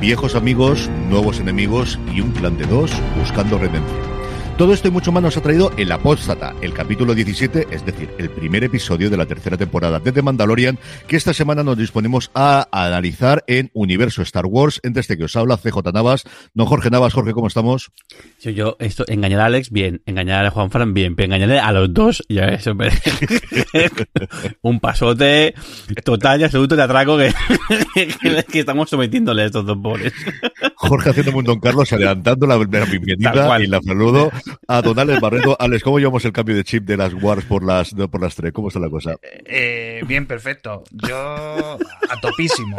viejos amigos, nuevos enemigos y un clan de dos buscando redención. Todo esto y mucho más nos ha traído El Apóstata, el capítulo 17, es decir, el primer episodio de la tercera temporada de The Mandalorian, que esta semana nos disponemos a analizar en Universo Star Wars. Entre este que os habla, CJ Navas. Don Jorge Navas, Jorge, ¿cómo estamos? Yo, yo, esto, engañar a Alex, bien. Engañar a Juan Fran, bien. Pero engañarle a los dos, ya eso. un pasote total y absoluto de atraco que, que, estamos sometiéndole a estos dos pobres. Jorge haciendo un Don Carlos, adelantando la bienvenida y la saludo a Don Alex Barreto. Alex, ¿cómo llevamos el cambio de chip de las Wars por las, por las tres? ¿Cómo está la cosa? Eh, bien, perfecto. Yo a topísimo.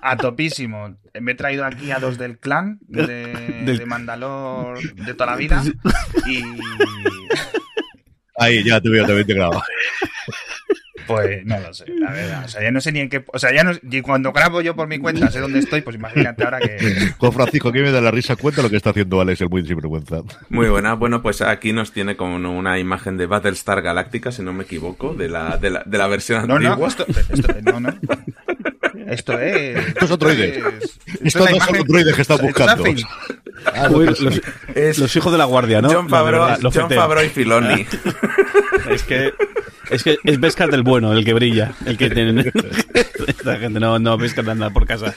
A topísimo. Me he traído aquí a dos del clan de, de Mandalor de toda la vida. Y. Ahí, ya te veo, te veo integrado. Pues no lo sé, la verdad. O sea, ya no sé ni en qué. O sea, ya no. Y cuando grabo yo por mi cuenta, sé dónde estoy, pues imagínate ahora que. Con Francisco, que me da la risa, cuenta lo que está haciendo Alex, el muy sinvergüenza. Muy buena. Bueno, pues aquí nos tiene como una imagen de Battlestar Galactica, si no me equivoco, de la, de la, de la versión no, antigua. No, esto, esto, no, no. Esto es. Esto es otro droide. Esto, no son droides que están buscando. Ah, los, los, es los, hijos de la guardia, ¿no? John Favreau, John Favreau y Filoni. es que es que es Beskar del bueno, el que brilla. El que tiene. Esta gente no, no Beskar anda por casa.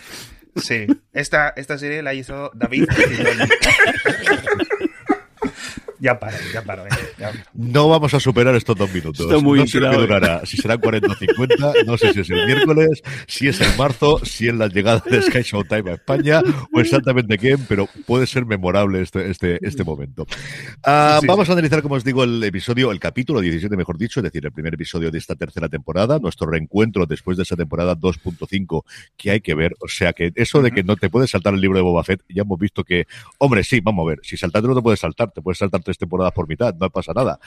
Sí, esta, esta serie la hizo David. Ya paro, ya paro, eh, ya No vamos a superar estos dos minutos. Está muy no sé qué durará. Si serán 40 o 50, no sé si es el miércoles, si es el marzo, si es la llegada de Sky Showtime a España o exactamente quién, pero puede ser memorable este, este, este momento. Uh, sí. Vamos a analizar, como os digo, el episodio, el capítulo 17, mejor dicho, es decir, el primer episodio de esta tercera temporada, nuestro reencuentro después de esa temporada 2.5 que hay que ver. O sea que eso de que no te puedes saltar el libro de Boba Fett, ya hemos visto que, hombre, sí, vamos a ver, si saltarte no te puedes saltar, te puedes saltar tres temporadas por mitad, no pasa nada.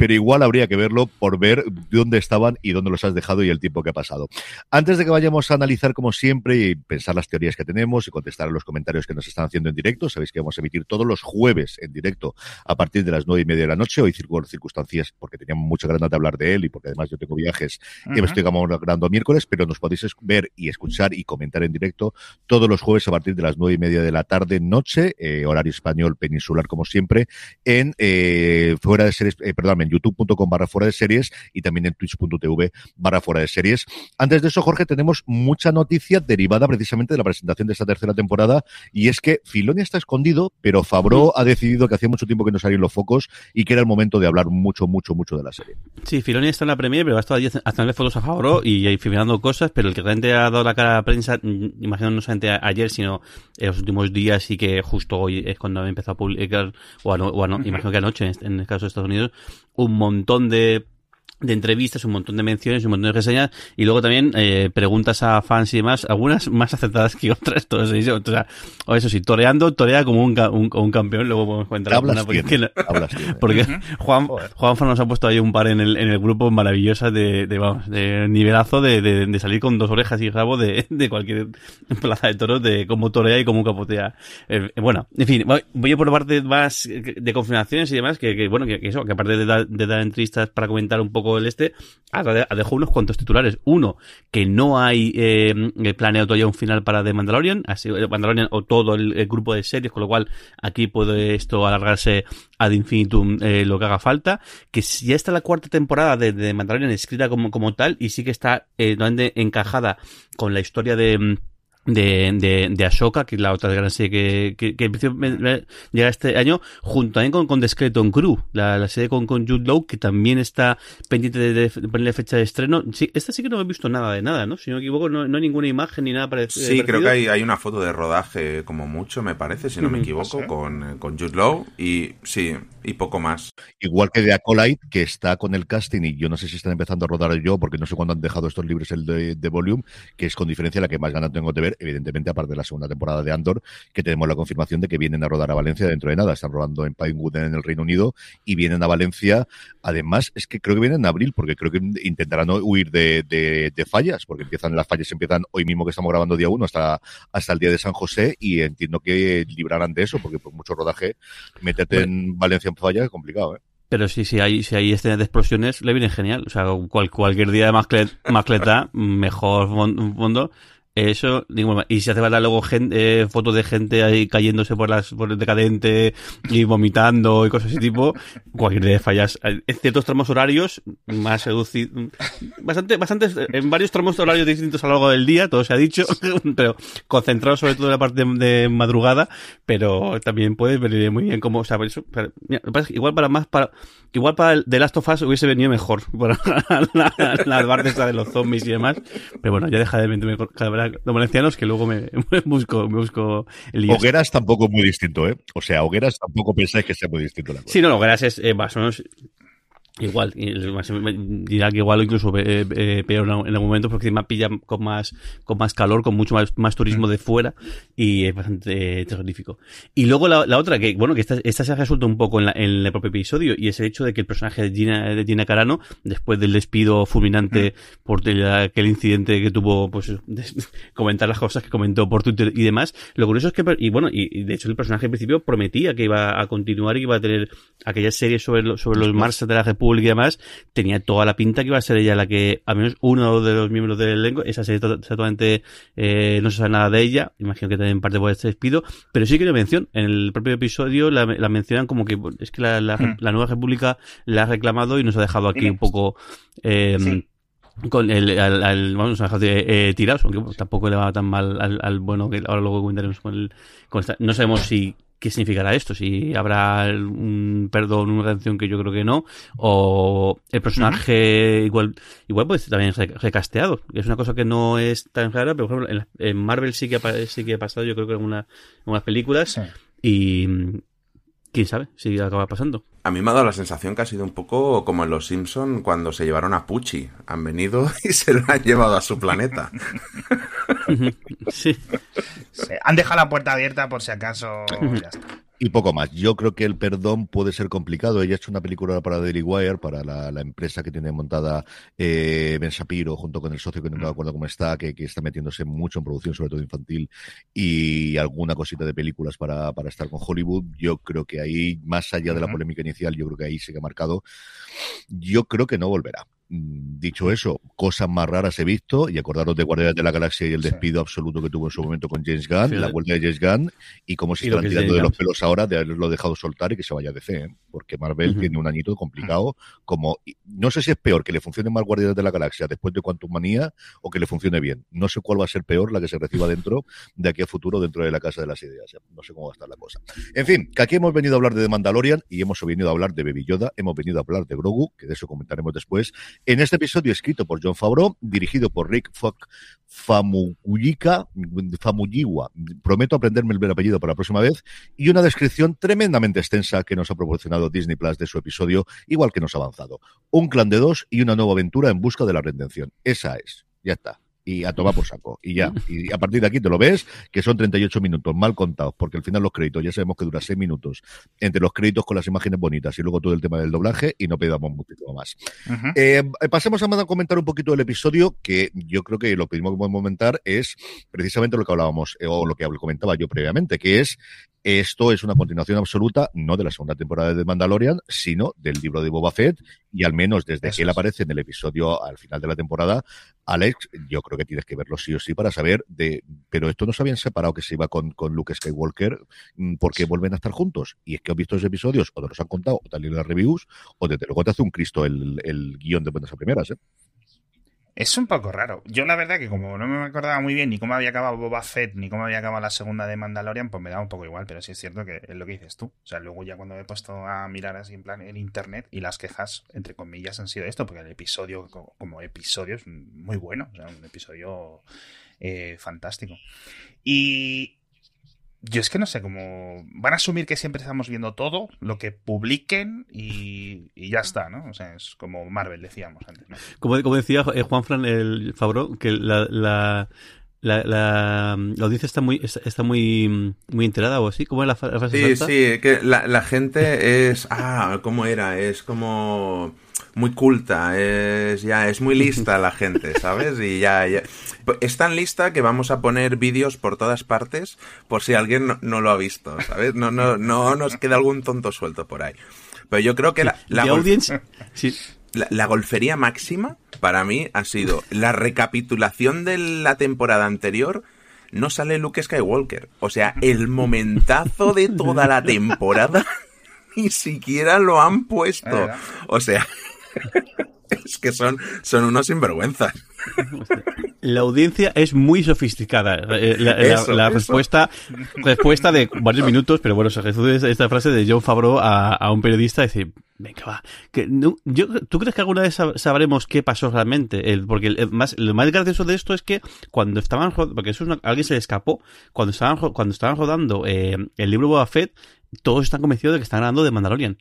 Pero igual habría que verlo por ver dónde estaban y dónde los has dejado y el tiempo que ha pasado. Antes de que vayamos a analizar, como siempre, y pensar las teorías que tenemos y contestar a los comentarios que nos están haciendo en directo, sabéis que vamos a emitir todos los jueves en directo a partir de las nueve y media de la noche. Hoy circunstancias, porque teníamos mucha ganas de hablar de él y porque además yo tengo viajes uh -huh. y me estoy grabando miércoles, pero nos podéis ver y escuchar y comentar en directo todos los jueves a partir de las nueve y media de la tarde, noche, eh, horario español peninsular, como siempre, en eh, fuera de series, eh, perdón, en youtube.com barra fuera de series y también en twitch.tv barra fuera de series. Antes de eso, Jorge, tenemos mucha noticia derivada precisamente de la presentación de esta tercera temporada y es que Filoni está escondido, pero Fabro ha decidido que hacía mucho tiempo que no salían los focos y que era el momento de hablar mucho, mucho, mucho de la serie. Sí, Filoni está en la premiere, pero ha estado allí haciendo fotos a Fabro y, filmando cosas, pero el que realmente ha dado la cara a la prensa, imagino no solamente ayer, sino en los últimos días y que justo hoy es cuando ha empezado a publicar, o, a a imagino que anoche en el caso de Estados Unidos, un montón de de entrevistas, un montón de menciones, un montón de reseñas y luego también eh, preguntas a fans y demás, algunas más acertadas que otras, todo eso, o sea, o eso sí, toreando, torea como un, un, un campeón, luego podemos comentar hablas porque, tiene, porque uh -huh. Juan, Juanfa nos ha puesto ahí un par en el, en el grupo maravillosas de, de, vamos, de nivelazo de, de, de, salir con dos orejas y rabo de, de cualquier plaza de toros, de cómo torea y cómo capotea. Eh, bueno, en fin, voy, voy por parte más de confirmaciones y demás, que, que bueno, que, que, eso, que aparte de dar, de dar entrevistas para comentar un poco el este, dejó unos cuantos titulares. Uno, que no hay eh, planeado todavía un final para The Mandalorian, así, Mandalorian o todo el, grupo de series, con lo cual aquí puede esto alargarse ad infinitum eh, lo que haga falta. Que ya está la cuarta temporada de, de Mandalorian escrita como, como tal y sí que está eh, encajada con la historia de de, de, de Ashoka, que es la otra gran serie que, que, que empezó llega este año, junto también con, con The Skeleton Crew, la, la serie con, con Jude Law, que también está pendiente de, de, ponerle fecha de estreno. Sí, esta sí que no he visto nada de nada, ¿no? Si no me equivoco, no, no hay ninguna imagen ni nada parecido. Sí, creo que hay, hay, una foto de rodaje como mucho, me parece, si no me equivoco, ¿Sí? con, con Jude Law, y sí, y poco más. Igual que de Acolyte, que está con el casting, y yo no sé si están empezando a rodar yo, porque no sé cuándo han dejado estos libros el de, de Volume, que es con diferencia la que más ganas tengo de ver, evidentemente, aparte de la segunda temporada de Andor, que tenemos la confirmación de que vienen a rodar a Valencia dentro de nada. Están rodando en Pinewood en el Reino Unido y vienen a Valencia. Además, es que creo que vienen en abril, porque creo que intentarán huir de, de, de fallas, porque empiezan las fallas empiezan hoy mismo que estamos grabando día uno hasta, hasta el día de San José, y entiendo que librarán de eso, porque por mucho rodaje, meterte bueno. en Valencia en falla es complicado, ¿eh? Pero sí, sí hay, si hay escenas de explosiones, le viene genial. O sea, cual, cualquier día de mascleta, mejor fondo Eso, ninguna Y si hace falta luego gente, eh, fotos de gente ahí cayéndose por las por el decadente y vomitando y cosas de ese tipo, cualquier de fallas. En ciertos tramos horarios, más seducido, bastante, bastante, en varios tramos horarios distintos a lo largo del día, todo se ha dicho, pero concentrado sobre todo en la parte de, madrugada, pero también puede venir muy bien como, o sea, eso, igual para más, para, igual para el The Last of Us hubiese venido mejor, para las partes de los zombies y demás, pero bueno, ya deja de meterme los valencianos que luego me, busco, me busco el Hogueras tampoco es muy distinto, ¿eh? O sea, Hogueras tampoco pensáis que sea muy distinto la cosa. Sí, no, Hogueras es eh, más o menos Igual, dirá que igual incluso eh, eh, peor en algún momento porque me pilla con más, con más calor, con mucho más, más turismo de fuera y es bastante terrorífico. Y luego la, la, otra, que bueno, que esta, esta se ha resuelto un poco en, la, en el propio episodio y es el hecho de que el personaje de Gina, de Gina Carano, después del despido fulminante mm. por aquel incidente que tuvo, pues, comentar las cosas que comentó por Twitter y demás, lo curioso es que, y bueno, y, de hecho el personaje en principio prometía que iba a continuar y iba a tener aquella serie sobre, sobre los Mars de la República y demás, tenía toda la pinta que iba a ser ella la que, al menos uno de los miembros del elenco, esa serie totalmente eh, no se sabe nada de ella, imagino que también parte por este despido, pero sí que lo mención, en el propio episodio la, mencionan como que es que la, hmm. nueva república la ha reclamado y nos ha dejado aquí un poco... Eh, con el, al, vamos a dejar de eh, tirados, aunque tampoco le va tan mal al, bueno que ahora luego comentaremos con el, con esta, no sabemos si qué significará esto, si habrá un perdón, una redención que yo creo que no, o el personaje igual igual puede ser también recasteado, es una cosa que no es tan rara, pero por ejemplo en, Marvel sí que ha, sí que ha pasado, yo creo que en, una, en unas películas y quién sabe si acaba pasando. A mí me ha dado la sensación que ha sido un poco como en Los Simpson cuando se llevaron a Pucci. Han venido y se lo han llevado a su planeta. sí. Han dejado la puerta abierta por si acaso. ya está. Y poco más. Yo creo que el perdón puede ser complicado. Ella ha hecho una película para Daily Wire, para la, empresa que tiene montada eh, Ben Shapiro, junto con el socio que no me acuerdo cómo está, que, está metiéndose mucho en producción, sobre todo infantil, y alguna cosita de películas para, para estar con Hollywood. Yo creo que ahí, más allá de la polémica inicial, yo creo que ahí se ha marcado. Yo creo que no volverá. Mm, dicho eso, cosas más raras he visto y acordaros de Guardianes de la Galaxia y el despido absoluto que tuvo en su momento con James Gunn, la vuelta de James Gunn y cómo se están tirando de los pelos ahora de haberlo dejado soltar y que se vaya a DC, ¿eh? porque Marvel tiene un añito complicado como no sé si es peor que le funcione mal Guardianes de la Galaxia después de Quantum Manía o que le funcione bien. No sé cuál va a ser peor la que se reciba dentro de aquí a futuro dentro de la casa de las ideas. No sé cómo va a estar la cosa. En fin, que aquí hemos venido a hablar de The Mandalorian y hemos venido a hablar de Baby Yoda, hemos venido a hablar de Grogu, que de eso comentaremos después en este episodio escrito por John Favreau, dirigido por Rick Fock Famuyiwa, prometo aprenderme el apellido para la próxima vez, y una descripción tremendamente extensa que nos ha proporcionado Disney Plus de su episodio, igual que nos ha avanzado. Un clan de dos y una nueva aventura en busca de la redención. Esa es. Ya está y a tomar por saco. Y ya. Y a partir de aquí te lo ves, que son 38 minutos mal contados, porque al final los créditos ya sabemos que dura 6 minutos entre los créditos con las imágenes bonitas y luego todo el tema del doblaje y no pedamos muchísimo más. Eh, pasemos a comentar un poquito del episodio, que yo creo que lo primero que podemos comentar es precisamente lo que hablábamos, eh, o lo que comentaba yo previamente, que es esto es una continuación absoluta, no de la segunda temporada de Mandalorian, sino del libro de Boba Fett, y al menos desde que él aparece en el episodio al final de la temporada, Alex, yo creo que tienes que verlo sí o sí para saber de, pero esto no se habían separado que se iba con, con Luke Skywalker, mm, porque vuelven a estar juntos. Y es que han visto esos episodios, o te los han contado, o te han leído las reviews, o desde luego te hace un Cristo el, el guion de buenas a primeras, ¿eh? Es un poco raro. Yo la verdad que como no me acordaba muy bien ni cómo había acabado Boba Fett ni cómo había acabado la segunda de Mandalorian, pues me da un poco igual, pero sí es cierto que es lo que dices tú. O sea, luego ya cuando me he puesto a mirar así en plan en internet y las quejas, entre comillas, han sido esto, porque el episodio como episodio es muy bueno, o sea, un episodio eh, fantástico. Y, yo es que no sé cómo. Van a asumir que siempre estamos viendo todo, lo que publiquen y, ya está, ¿no? O sea, es como Marvel, decíamos antes, ¿no? Como, como decía eh, Juan Fran el Fabro, que la, la, la, audiencia está muy está, muy muy enterada o así ¿cómo es la, frase sí sí que la, la gente es ah cómo era es como muy culta, es ya es muy lista la gente, ¿sabes? Y ya, ya, es tan lista que vamos a poner vídeos por todas partes por si alguien no, lo ha visto, ¿sabes? No no no nos queda algún tonto suelto por ahí. Pero yo creo que la, la, la golfería máxima para mí ha sido la recapitulación de la temporada anterior. No sale Luke Skywalker. O sea, el momentazo de toda la temporada ni siquiera lo han puesto. O sea, es que son, son unos sinvergüenzas. La audiencia es muy sofisticada. Eh, la, respuesta respuesta de varios minutos, pero bueno, se resume esta frase de John Favreau a, un periodista, decir, venga, va. Que, yo, ¿Tú crees que alguna vez sabremos qué pasó realmente? El, porque el, más, lo más gracioso de esto es que cuando estaban, porque eso es alguien se le escapó, cuando estaban, cuando estaban rodando eh, el libro Boba Fett, todos están convencidos de que están hablando de Mandalorian.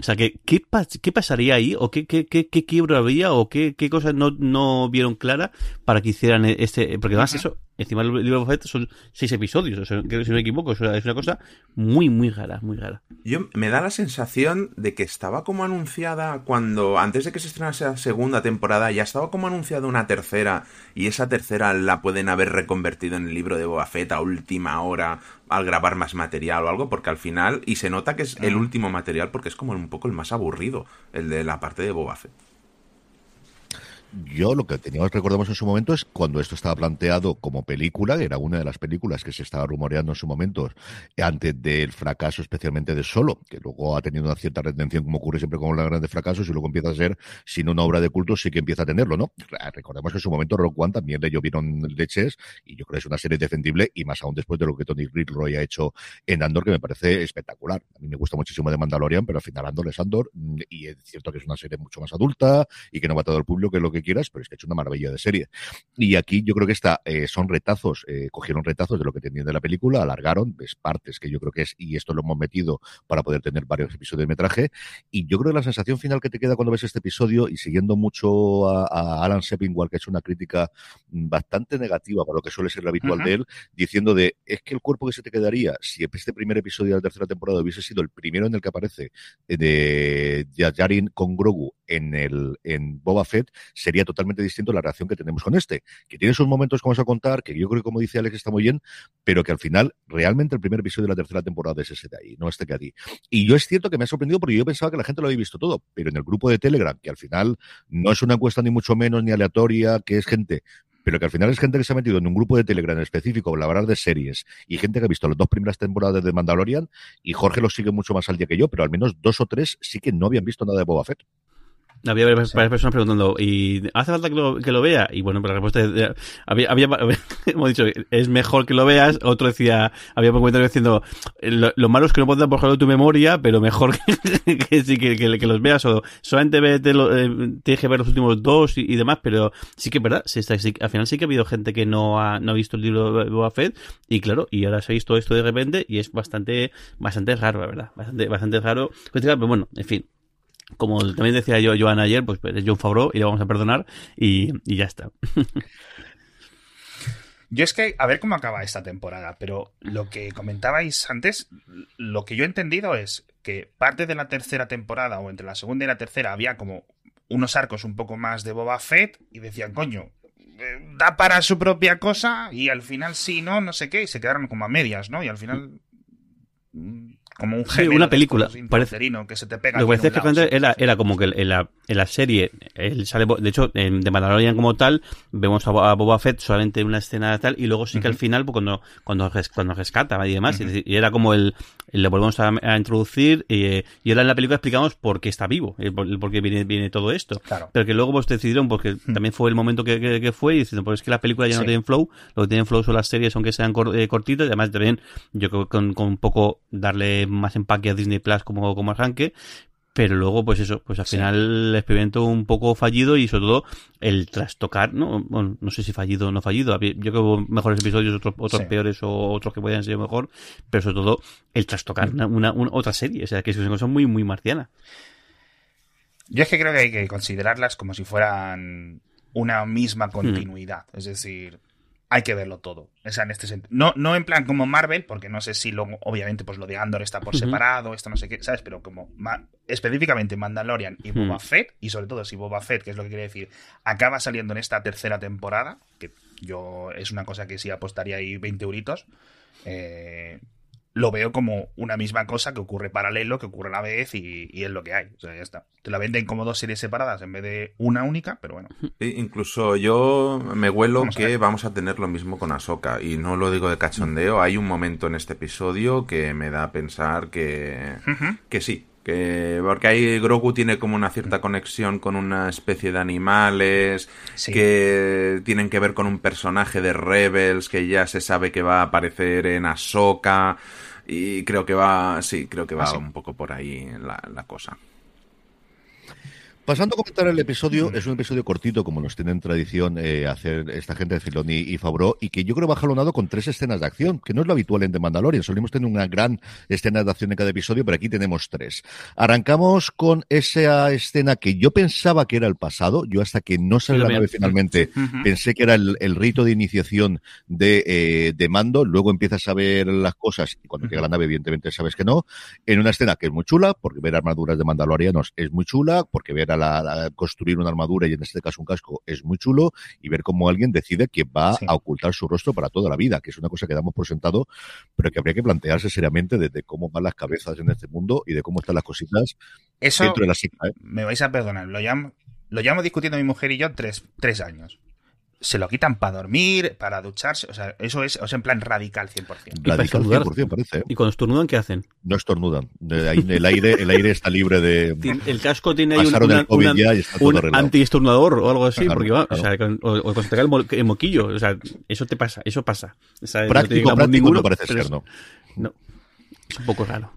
O sea, ¿qué, qué, qué pasaría ahí? ¿O qué, qué, qué, qué quiebro había? ¿O qué, qué cosas no, no vieron clara para que hicieran este...? Porque además eso, encima del libro de son seis episodios, o sea, que si no me equivoco, es una cosa muy, muy rara, muy rara. Yo me da la sensación de que estaba como anunciada cuando, antes de que se estrenase la segunda temporada, ya estaba como anunciada una tercera, y esa tercera la pueden haber reconvertido en el libro de Boba Fett a última hora, al grabar más material o algo, porque al final, y se nota que es el último material porque es como un poco el más aburrido, el de la parte de Boba Fett. Yo lo que teníamos recordamos en su momento es cuando esto estaba planteado como película, era una de las películas que se estaba rumoreando en su momento, antes del fracaso especialmente de Solo, que luego ha tenido una cierta retención como ocurre siempre con los grandes fracasos y luego empieza a ser, sin una obra de culto, sí que empieza a tenerlo, ¿no? Recordemos que en su momento Rock One también le llovieron leches y yo creo que es una serie defendible y más aún después de lo que Tony Roy ha hecho en Andor, que me parece espectacular. A mí me gusta muchísimo de Mandalorian, pero al final Andor es Andor y es cierto que es una serie mucho más adulta y que no va a todo el público, que es lo que quieras, pero es que ha hecho una maravilla de serie. Y aquí yo creo que esta eh, son retazos, eh, cogieron retazos de lo que tenían de la película, alargaron, ves partes que yo creo que es, y esto lo hemos metido para poder tener varios episodios de metraje. Y yo creo que la sensación final que te queda cuando ves este episodio, y siguiendo mucho a, Alan Sepinwall, que ha hecho una crítica bastante negativa para lo que suele ser lo habitual de él, diciendo de es que el cuerpo que se te quedaría si este primer episodio de la tercera temporada hubiese sido el primero en el que aparece eh, de Yajarin con Grogu en el en Boba Fett sería totalmente distinto la reacción que tenemos con este, que tiene sus momentos como vamos a contar, que yo creo que como dice Alex está muy bien, pero que al final realmente el primer episodio de la tercera temporada es ese de ahí, no este que ahí. Y yo es cierto que me ha sorprendido porque yo pensaba que la gente lo había visto todo, pero en el grupo de Telegram, que al final no es una encuesta ni mucho menos ni aleatoria, que es gente pero que al final es gente que se ha metido en un grupo de Telegram específico para hablar de series y gente que ha visto las dos primeras temporadas de Mandalorian y Jorge lo sigue mucho más al día que yo, pero al menos dos o tres sí que no habían visto nada de Boba Fett. Había varias, personas preguntando, ¿y hace falta que lo, que lo vea? Y bueno, pues la respuesta es, había, había, hemos dicho, es mejor que lo veas. Otro decía, había un comentario diciendo, lo, malo es que no puedes borrarlo de tu memoria, pero mejor que, que, que, que, los veas. O solamente ve, te lo, eh, tienes que ver los últimos dos y, demás, pero sí que es verdad, sí, sí, al final sí que ha habido gente que no ha, no ha visto el libro de Boba Fett, y claro, y ahora se ha visto esto de repente, y es bastante, bastante raro, la verdad, bastante, bastante raro. Pero bueno, en fin, como también decía yo Joan ayer, pues, es John Favreau y le vamos a perdonar y, ya está. Yo es que, a ver cómo acaba esta temporada, pero lo que comentabais antes, lo que yo he entendido es que parte de la tercera temporada, o entre la segunda y la tercera, había como unos arcos un poco más de Boba Fett y decían, coño, eh, da para su propia cosa y al final sí, no, no sé qué, y se quedaron como a medias, ¿no? Y al final mm, como un gemelo una película parece. que se te pega lo que parece que era, era como que en la, en la serie él sale de hecho de Mandalorian como tal vemos a, Boba Fett solamente en una escena tal y luego sí que al final pues, cuando cuando cuando rescata y demás y, era como el, le volvemos a, introducir y, y, ahora en la película explicamos por qué está vivo el, por qué viene, viene todo esto. Claro. pero que luego pues decidieron porque también fue el momento que, que, fue y diciendo pues es que la película ya no tiene flow lo que tienen flow son las series aunque sean eh, cortitas y además también yo creo que con, con un poco darle más empaque a Disney Plus como, como arranque, pero luego pues eso pues al final el experimento un poco fallido y sobre todo el trastocar no bueno, no sé si fallido o no fallido. Yo creo que mejores episodios otros otros peores o otros que podían ser mejor pero sobre todo el trastocar una, una, otra serie. O sea que es una cosa muy muy marciana. Yo es que creo que hay que considerarlas como si fueran una misma continuidad. Es decir hay que verlo todo. O sea, en este sentido. No, no en plan como Marvel, porque no sé si luego, obviamente, pues lo de Andor está por separado, esto no sé qué, ¿sabes? Pero como específicamente Mandalorian y Boba Fett, y sobre todo si Boba Fett, que es lo que quiere decir, acaba saliendo en esta tercera temporada, que yo es una cosa que sí apostaría ahí 20 euritos, eh, lo veo como una misma cosa que ocurre paralelo, que ocurre a la vez y, y, es lo que hay. O sea, ya está. Te la venden como dos series separadas en vez de una única, pero bueno. Sí, incluso yo me huelo vamos que vamos a tener lo mismo con Ahsoka. Y no lo digo de cachondeo. Hay un momento en este episodio que me da a pensar que, uh -huh. que sí, que porque ahí Grogu tiene como una cierta conexión con una especie de animales sí. que tienen que ver con un personaje de Rebels que ya se sabe que va a aparecer en Ahsoka y creo que va sí creo que va ¿Ah, sí? un poco por ahí la, la cosa Pasando a comentar el episodio, es un episodio cortito, como nos tienen tradición eh, hacer esta gente de Filoni y Fabro, y que yo creo va jalonado con tres escenas de acción, que no es lo habitual en The Mandalorian. Solemos tener una gran escena de acción en cada episodio, pero aquí tenemos tres. Arrancamos con esa escena que yo pensaba que era el pasado, yo hasta que no sale la nave finalmente, uh -huh. pensé que era el, el, rito de iniciación de, eh, de, Mando, luego empiezas a ver las cosas, y cuando uh -huh. llega la nave, evidentemente sabes que no, en una escena que es muy chula, porque ver armaduras de Mandalorianos es muy chula, porque ver a la, construir una armadura y en este caso un casco es muy chulo y ver cómo alguien decide que va sí. a ocultar su rostro para toda la vida, que es una cosa que damos por sentado, pero que habría que plantearse seriamente desde de cómo van las cabezas en este mundo y de cómo están las cositas Eso, dentro de la sigla. ¿eh? Me vais a perdonar, lo llamo, lo llamo discutiendo mi mujer y yo tres, tres años se lo quitan para dormir, para ducharse. O sea, eso es, o sea, en plan radical 100%. Radical 100%, parece. ¿eh? ¿Y cuando estornudan, qué hacen? No estornudan. El aire, el aire está libre de. El casco tiene ahí un, una, una, un antiestornudador o algo así, claro, porque va, claro. o sea, o, o cuando te cae el, el, moquillo, o sea, eso te pasa, eso pasa. O sea, práctico, no práctico ninguno, no parece ser, ¿no? No. Es un poco raro.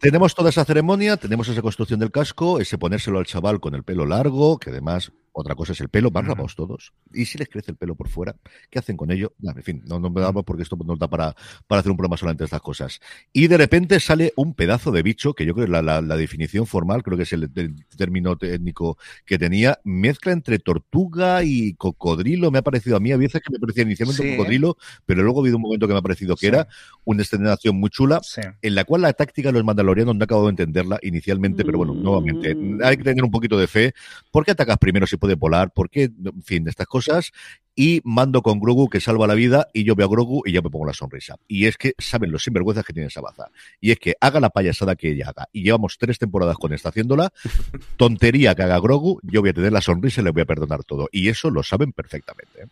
tenemos toda esa ceremonia, tenemos esa construcción del casco, ese ponérselo al chaval con el pelo largo, que además otra cosa es el pelo, van rapados todos. Y si les crece el pelo por fuera, ¿qué hacen con ello? En fin, no, no me damos porque esto nos da para, para hacer un programa solamente de estas cosas. Y de repente sale un pedazo de bicho, que yo creo que la, la, la definición formal, creo que es el, el, término técnico que tenía, mezcla entre tortuga y cocodrilo, me ha parecido a mí, a veces que me parecía inicialmente sí, un cocodrilo, pero luego ha habido un momento que me ha parecido que sí. era una escenación muy chula, sí. en la cual la táctica de los mandalorianos no he acabado de entenderla inicialmente, pero bueno, nuevamente, hay que tener un poquito de fe. ¿Por qué atacas primero si puede volar, porque, en fin, de estas cosas. Y mando con Grogu que salva la vida y yo veo a Grogu y ya me pongo la sonrisa. Y es que saben los sinvergüenzas que tiene esa baza. Y es que haga la payasada que ella haga. Y llevamos tres temporadas con esta haciéndola. Tontería que haga Grogu, yo voy a tener la sonrisa y le voy a perdonar todo. Y eso lo saben perfectamente. ¿eh?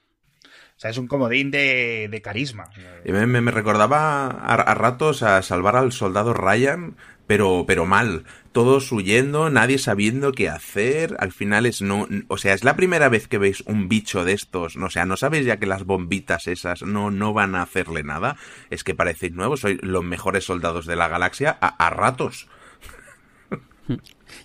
O sea, es un comodín de, de carisma. Me, me, recordaba a, a, ratos a salvar al soldado Ryan pero, pero mal. Todos huyendo, nadie sabiendo qué hacer. Al final es no, o sea, es la primera vez que veis un bicho de estos. O sea, no sabéis ya que las bombitas esas no, no van a hacerle nada. Es que parecéis nuevos, sois los mejores soldados de la galaxia a, ratos.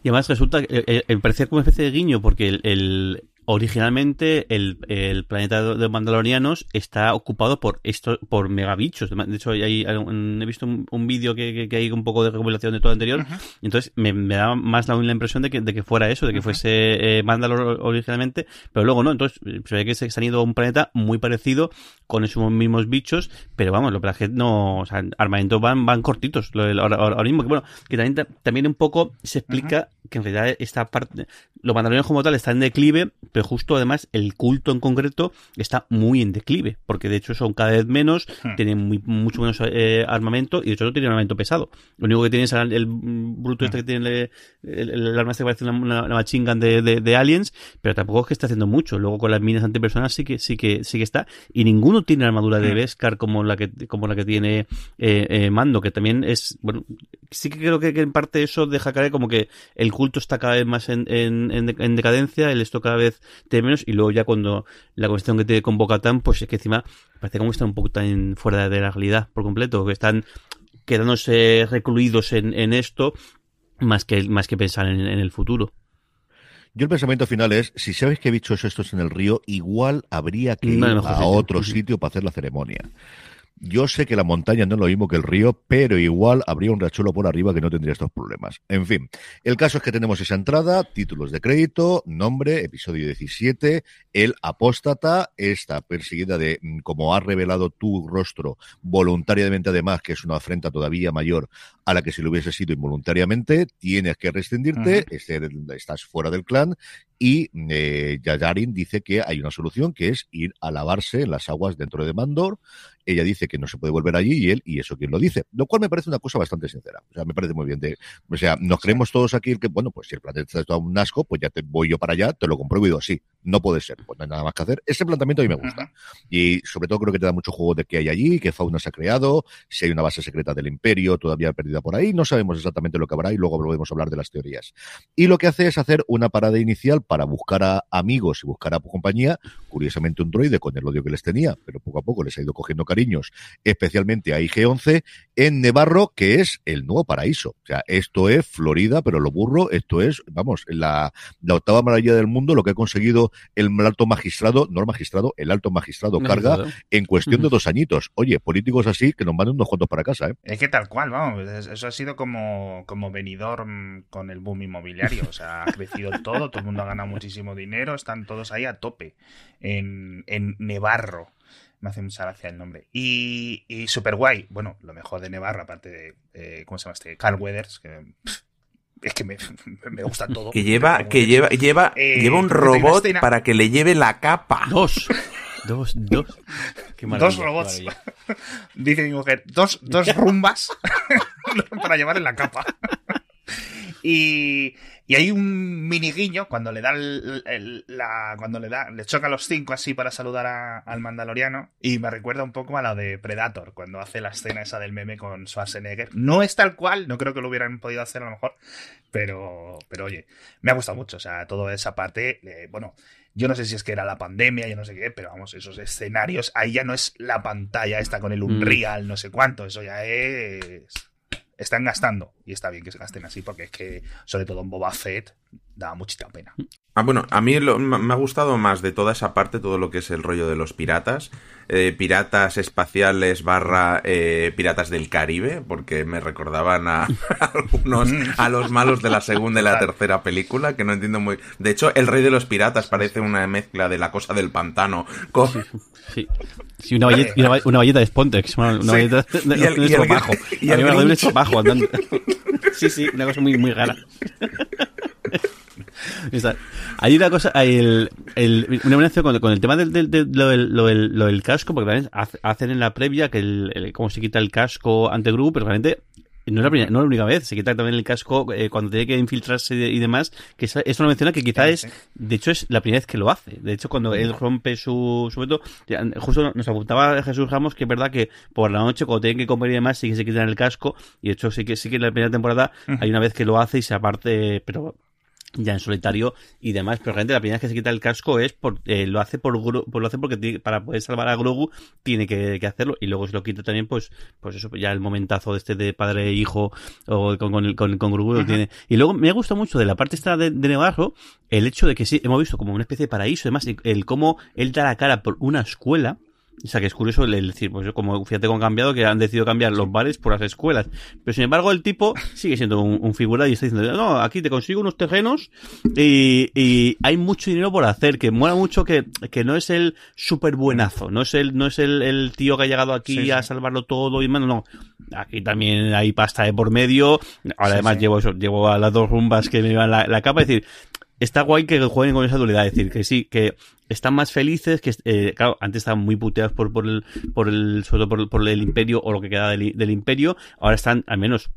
Y además resulta que eh, eh, como una especie de guiño, porque el, originalmente el, el, planeta de Mandalorianos está ocupado por esto, por megabichos. De hecho, hay, he visto un, un vídeo que, que, que, hay un poco de recopilación de todo lo anterior. Uh -huh. Entonces, me, me, da más la, la impresión de que, de que, fuera eso, de que uh -huh. fuese eh, Mandalor originalmente, pero luego no. Entonces, se ve que se, han ido a un planeta muy parecido con esos mismos bichos, pero vamos, lo que no, o sea, armamentos van, van cortitos. Lo, ahora, ahora, mismo, que bueno, que también, también un poco se explica uh -huh. que en realidad esta parte, los mandalorianos como tal están en declive, pero justo además el culto en concreto está muy en declive, porque de hecho son cada vez menos, hmm. tienen muy, mucho menos eh, armamento y de hecho no tienen armamento pesado. Lo único que tienen es el, el bruto este hmm. que tiene el, el, el, arma este que parece una, una, gun de, de, de, aliens, pero tampoco es que esté haciendo mucho. Luego con las minas antipersonas sí que sí que sí que está y ninguno tiene armadura de hmm. Beskar como la que como la que tiene eh, eh, Mando, que también es bueno, sí que creo que, que, en parte eso deja caer como que el culto está cada vez más en, en, en decadencia, el esto cada vez de menos y luego ya cuando la cuestión que te convoca tan pues es que encima parece como están un poco tan fuera de la realidad por completo, que están quedándose recluidos en, en esto más que, más que pensar en, en el futuro. Yo el pensamiento final es, si sabes que bichos estos en el río, igual habría que ir a otro sitio para hacer la ceremonia. Yo sé que la montaña no es lo mismo que el río, pero igual habría un rachuelo por arriba que no tendría estos problemas. En fin, el caso es que tenemos esa entrada, títulos de crédito, nombre, episodio 17, el apóstata, esta perseguida de mm, como has revelado tu rostro voluntariamente además, que es una afrenta todavía mayor a la que si lo hubiese sido involuntariamente, tienes que rescindirte, -huh. estás fuera del clan y eh, Yayarin dice que hay una solución que es ir a lavarse en las aguas dentro de Mandor ella dice que no se puede volver allí y él, y eso quien lo dice. Lo cual me parece una cosa bastante sincera. O sea, me parece muy bien. De, o sea, nos creemos todos aquí que, bueno, pues si el planeta está todo un asco, pues ya te voy yo para allá, te lo compruebo y digo, sí, no puede ser, pues no hay nada más que hacer. Ese planteamiento a mí me gusta. Y sobre todo creo que te da mucho juego de qué hay allí, qué fauna se ha creado, si hay una base secreta del imperio todavía perdida por ahí, no sabemos exactamente lo que habrá y luego volvemos a hablar de las teorías. Y lo que hace es hacer una parada inicial para buscar a amigos y buscar a compañía, curiosamente un droide con el odio que les tenía, pero poco a poco les ha ido cogiendo cariños, especialmente a IG-11, en Nevarro, que es el nuevo paraíso. O sea, esto es Florida, pero lo burro, esto es, vamos, la, la octava maravilla del mundo, lo que ha conseguido el alto magistrado, no el magistrado, el alto magistrado carga en cuestión de dos añitos. Oye, políticos así que nos manden unos cuantos para casa, ¿eh? Es que tal cual, vamos, eso ha sido como, como venidor con el boom inmobiliario. O sea, ha crecido todo, todo el mundo ha ganado muchísimo dinero, están todos ahí a tope en, en Nevarro me hace mucha gracia el nombre. Y, y super guay. Bueno, lo mejor de Nevarro, aparte de, eh, ¿cómo se llama este? Carl Weathers, que es que me, me, gusta todo. Que lleva, que lleva, lleva, eh, lleva un robot para que le lleve la capa. Dos. Dos, dos. dos robots. Dice mi mujer, dos, dos rumbas para llevar en la capa. Y, y hay un mini guiño cuando le da el, la, cuando le da, le choca a los cinco así para saludar al mandaloriano. Y me recuerda un poco a lo de Predator, cuando hace la escena esa del meme con Schwarzenegger. No es tal cual, no creo que lo hubieran podido hacer a lo mejor. Pero, pero oye, me ha gustado mucho. O sea, toda esa parte, eh, bueno, yo no sé si es que era la pandemia, yo no sé qué, pero vamos, esos escenarios, ahí ya no es la pantalla esta con el mm. Unreal, no sé cuánto, eso ya es están gastando. Y está bien que se gasten así, porque es que, sobre todo en Boba Fett, da muchita pena. Ah, bueno, a mí me ha gustado más de toda esa parte, todo lo que es el rollo de los piratas. Eh, piratas espaciales barra eh, piratas del Caribe, porque me recordaban a, algunos, a los malos de la segunda y la tercera película, que no entiendo muy... De hecho, el rey de los piratas parece una mezcla de la cosa del pantano. Con... Sí. sí. una, valleta, una, de Spontex, una, una valleta de, y el, y el, Y el, y el andando. Sí, sí, una cosa muy, muy rara. Hay una cosa, hay el, el, una con, con, el tema del, del, lo, del, lo, del, casco, porque también hacen en la previa que el, cómo se quita el casco ante Gru, pero realmente no es, la primera, no es la única vez, se quita también el casco eh, cuando tiene que infiltrarse y demás, que eso, lo menciona que quizá es, de hecho es la primera vez que lo hace. De hecho, cuando él rompe su, su veto, justo nos apuntaba Jesús Ramos que es verdad que por la noche cuando tiene que comer y demás sí que se quitan el casco, y de hecho sí que sí que en la primera temporada hay una vez que lo hace y se aparte, pero ya en solitario y demás, pero realmente la primera vez que se quita el casco es por, eh, lo hace por, lo hace porque para poder salvar a Grogu tiene que, hacerlo. Y luego se lo quita también pues pues eso ya el momentazo de este de padre e hijo o con, con, con, con Grogu lo tiene. Y luego me ha gustado mucho de la parte esta de, de Nevarro el hecho de que sí hemos visto como una especie de paraíso además el cómo él da la cara por una escuela o sea, que es curioso el, decir, pues como fíjate cómo han cambiado, que han decidido cambiar los bares por las escuelas. Pero sin embargo, el tipo sigue siendo un, figura y está diciendo, no, aquí te consigo unos terrenos y, y, hay mucho dinero por hacer, que mola mucho que, que no es el súper buenazo, no es el, no es el, el, tío que ha llegado aquí a salvarlo todo y mano, no. Aquí también hay pasta de por medio. Ahora además llevo eso, llevo a las dos rumbas que me llevan la, la capa, es decir, está guay que jueguen con esa dualidad, es decir, que sí, que están más felices, que eh, claro, antes estaban muy puteados por, por el, por el, sobre todo por, el imperio o lo que queda del, imperio, ahora están al menos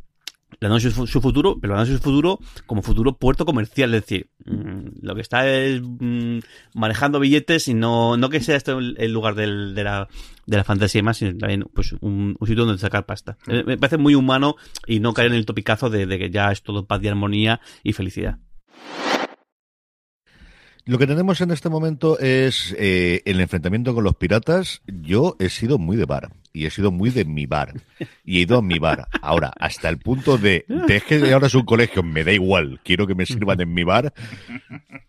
dando su, su, futuro, pero dando su futuro como futuro puerto comercial, es decir, mm, lo que está es mm, manejando billetes y no, no que sea esto el lugar del, de, la, de la fantasía y más, sino también pues un, sitio donde sacar pasta. Eh, me parece muy humano y no caer en el topicazo de, de que ya es todo paz y armonía y felicidad. Lo que tenemos en este momento es eh, el enfrentamiento con los piratas. Yo he sido muy de bar y he sido muy de mi bar y he ido a mi bar. Ahora, hasta el punto de, de es que ahora es un colegio, me da igual, quiero que me sirvan en mi bar.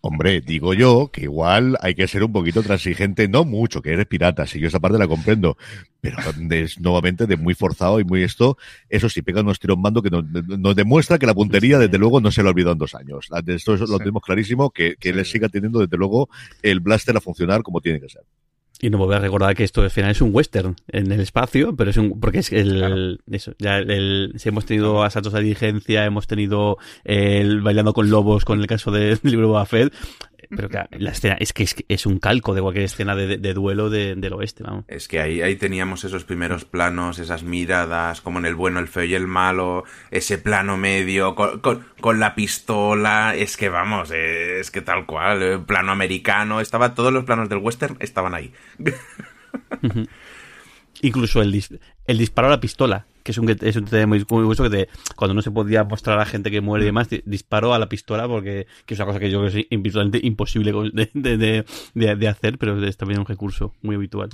Hombre, digo yo que igual hay que ser un poquito transigente, no mucho, que eres pirata, si yo esa parte la comprendo, pero es nuevamente de muy forzado y muy esto, eso sí, pega unos tiros mando que nos, demuestra que la puntería, desde luego, no se lo ha olvidado en dos años. Esto lo tenemos clarísimo, que, que él siga teniendo, desde luego, el blaster a funcionar como tiene que ser. Y no me voy a recordar que esto al final es un western en el espacio, pero es un, porque es el, eso, ya el, si hemos tenido asaltos a diligencia, hemos tenido el bailando con lobos con el caso del libro Buffett, pero que la escena es que es, es un calco de cualquier escena de, de duelo de, del oeste, vamos. Es que ahí, ahí teníamos esos primeros planos, esas miradas, como en el bueno, el feo y el malo, ese plano medio, con, con, con la pistola, es que vamos, es que tal cual, el plano americano, estaba, todos los planos del western estaban ahí. Incluso el, dis, el disparo a la pistola, que es un, es un tema muy, muy que te, cuando no se podía mostrar a la gente que muere y demás, disparó a la pistola porque que es una cosa que yo creo que es virtualmente imposible de, de, de, de hacer, pero es también un recurso muy habitual.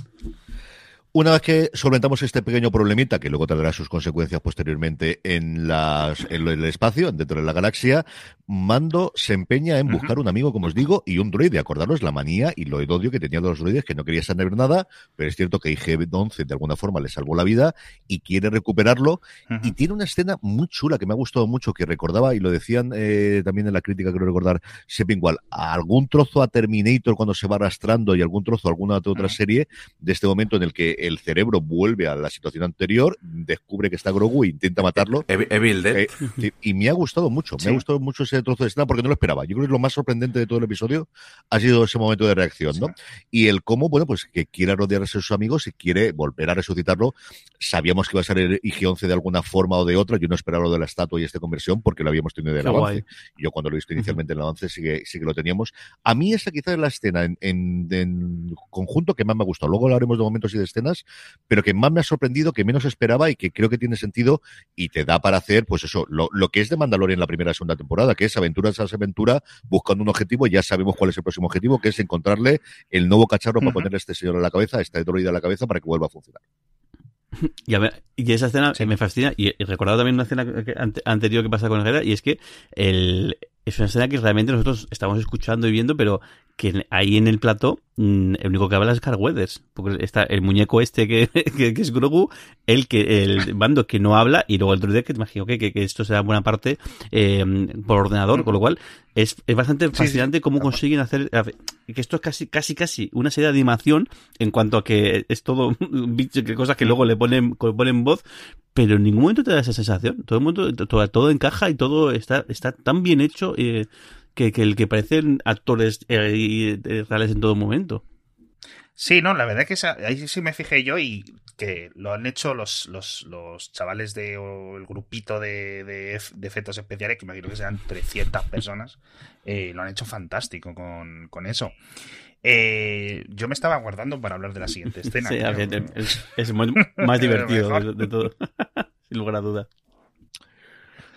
Una vez que solventamos este pequeño problemita, que luego tendrá sus consecuencias posteriormente en, las, en el espacio, dentro de la galaxia, Mando se empeña en buscar un amigo, como os digo, y un droide. Acordaros la manía y lo odio que tenían los droides, que no quería saber nada, pero es cierto que IG-11 de alguna forma le salvó la vida y quiere recuperarlo. Uh -huh. Y tiene una escena muy chula que me ha gustado mucho, que recordaba, y lo decían eh, también en la crítica, creo recordar, a algún trozo a Terminator cuando se va arrastrando y algún trozo a alguna otra uh -huh. serie de este momento en el que el cerebro vuelve a la situación anterior, descubre que está Grogu e intenta matarlo. Evil Dead. Eh, y me ha gustado mucho, sí. me ha gustado mucho ese trozo de escena porque no lo esperaba. Yo creo que lo más sorprendente de todo el episodio ha sido ese momento de reacción, ¿no? Sí. Y el cómo, bueno, pues que quiere rodearse de sus amigos y quiere volver a resucitarlo. Sabíamos que iba a ser el IG-11 de alguna forma o de otra. Yo no esperaba lo de la estatua y esta conversión porque lo habíamos tenido del avance. Guay. Yo cuando lo he visto inicialmente uh -huh. en el avance sí que, sí que lo teníamos. A mí esa quizás es la escena en, en, en conjunto que más me ha gustado. Luego hablaremos de momentos y de escenas, pero que más me ha sorprendido, que menos esperaba y que creo que tiene sentido y te da para hacer, pues eso, lo, lo que es de Mandalorian en la primera y segunda temporada, que es aventura tras aventura, buscando un objetivo, ya sabemos cuál es el próximo objetivo, que es encontrarle el nuevo cacharro uh -huh. para ponerle a este señor a la cabeza, a este droide a la cabeza para que vuelva a funcionar. Y, a ver, y esa escena sí. me fascina, y he recordado también una escena que, anterior que pasa con el y es que el, es una escena que realmente nosotros estamos escuchando y viendo, pero que ahí en el plató mm, el único que habla es Carl Weathers, porque está el muñeco este que, que, que, es Grogu, el que el bando que no habla y luego el droide que te imagino que, que, esto será buena parte eh, por ordenador, con lo cual es, es bastante fascinante sí, sí. cómo consiguen hacer que esto es casi casi casi una serie de animación en cuanto a que es todo que cosas que luego le ponen, le ponen voz, pero en ningún momento te da esa sensación. Todo el mundo, todo, todo encaja y todo está, está tan bien hecho eh, que, que, el que parecen actores eh, reales en todo momento. Sí, no, la verdad es que esa, ahí sí me fijé yo y que lo han hecho los, los, los chavales de o el grupito de, de, de, efectos especiales, que me imagino que sean 300 personas, eh, lo han hecho fantástico con, con eso. Eh, yo me estaba guardando para hablar de la siguiente escena. Sí, es, es, más divertido de, de, todo, sin lugar a duda.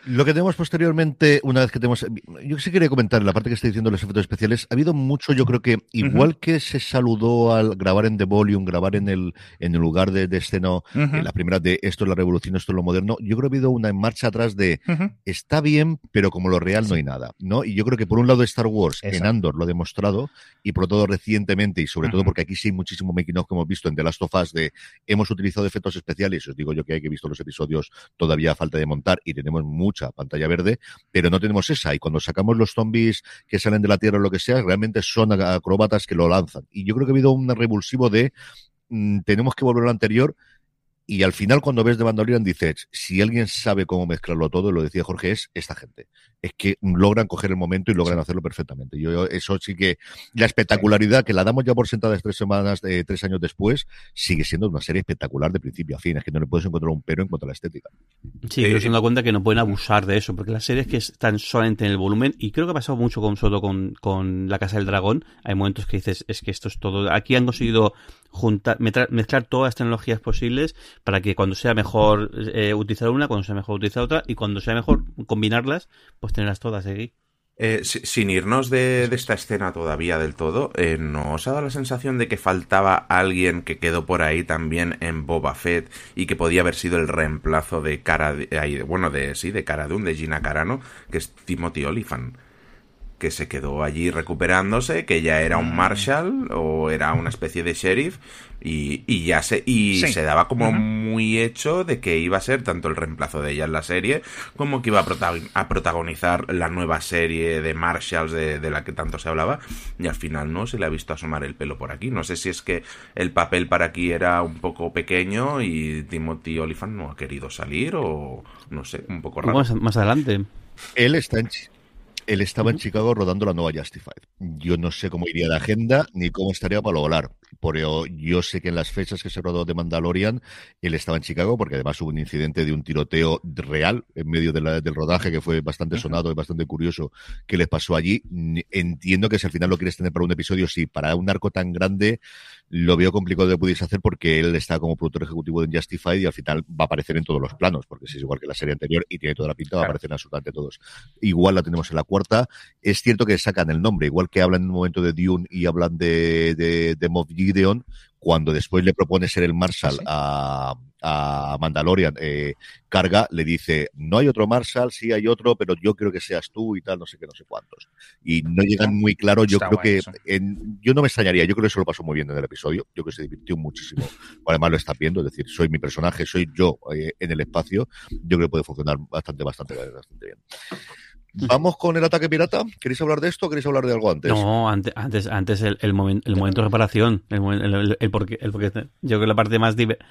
Lo que tenemos posteriormente, una vez que tenemos. Yo sí quería comentar la parte que estoy diciendo los efectos especiales. Ha habido mucho, yo creo que, igual uh -huh. que se saludó al grabar en The Volume, grabar en el, en el lugar de, de escena, uh -huh. en la primera de esto es la revolución, esto es lo moderno, yo creo que ha habido una en marcha atrás de uh -huh. está bien, pero como lo real no hay nada. ¿no? Y yo creo que por un lado Star Wars Exacto. en Andor lo ha demostrado, y por todo recientemente, y sobre todo porque aquí sí hay muchísimo making of que hemos visto en The Last of Us de hemos utilizado efectos especiales, os digo yo que hay que visto los episodios todavía a falta de montar y tenemos mucho mucha pantalla verde, pero no tenemos esa. Y cuando sacamos los zombies que salen de la tierra o lo que sea, realmente son acróbatas que lo lanzan. Y yo creo que ha habido un revulsivo de mmm, tenemos que volver a lo anterior y al final, cuando ves de Mandalorian, dices, si alguien sabe cómo mezclarlo todo, lo decía Jorge, es esta gente. Es que logran coger el momento y logran sí. hacerlo perfectamente. Yo, eso sí que, la espectacularidad que la damos ya por sentadas tres semanas, eh, tres años después, sigue siendo una serie espectacular de principio a fin. Es que no le puedes encontrar un pero en cuanto a la estética. Sí, eh, yo se me da cuenta que no pueden abusar de eso, porque las series que están solamente en el volumen, y creo que ha pasado mucho con solo con, con La Casa del Dragón, hay momentos que dices, es que esto es todo. Aquí han conseguido juntar, mezclar todas las tecnologías posibles para que cuando sea mejor eh, utilizar una, cuando sea mejor utilizar otra y cuando sea mejor combinarlas, pues tenerlas todas aquí. Eh, sin irnos de, de, esta escena todavía del todo, eh, ¿no os ha dado la sensación de que faltaba alguien que quedó por ahí también en Boba Fett y que podía haber sido el reemplazo de cara bueno, de sí, de Cara Dune, de Gina Carano, que es Timothy Olyphant? Que se quedó allí recuperándose, que ya era un Marshall o era una especie de sheriff y, y ya se y sí. se daba como uh -huh. muy hecho de que iba a ser tanto el reemplazo de ella en la serie como que iba a, prota a protagonizar la nueva serie de Marshalls de, de, la que tanto se hablaba y al final no se le ha visto asomar el pelo por aquí. No sé si es que el papel para aquí era un poco pequeño y Timothy Olyphant no ha querido salir o no sé, un poco raro. Más, más adelante. Él está en él estaba en Chicago rodando la nueva Justified. Yo no sé cómo iría de agenda ni cómo estaría para lograr. Pero yo sé que en las fechas que se rodó de Mandalorian, él estaba en Chicago, porque además hubo un incidente de un tiroteo real en medio del rodaje que fue bastante sonado y bastante curioso que les pasó allí. Entiendo que si al final lo quieres tener para un episodio, sí, para un arco tan grande, lo veo complicado de pudiese hacer porque él está como productor ejecutivo de Justified y al final va a aparecer en todos los planos, porque si es igual que la serie anterior y tiene toda la pinta, va a aparecer en absolutamente todos. Igual la tenemos en la cuarta. Es cierto que sacan el nombre, igual que hablan en un momento de Dune y hablan de, de, de Moff Gideon, cuando después le propone ser el Marshall a, a Mandalorian, eh, carga, le dice, no hay otro Marshall, sí hay otro, pero yo creo que seas tú y tal, no sé qué, no sé cuántos. Y no llegan muy claro, yo creo que, en, yo no me extrañaría, yo creo que eso lo pasó muy bien en el episodio, yo creo que se divirtió muchísimo, además lo estás viendo, es decir, soy mi personaje, soy yo eh, en el espacio, yo creo que puede funcionar bastante, bastante, bastante bien. Vamos con el ataque pirata. ¿Queréis hablar de esto o queréis hablar de algo antes? No, antes, antes, antes el, el, momento, el momento de reparación. El, el, el, porque, el porque yo creo que la parte más divertida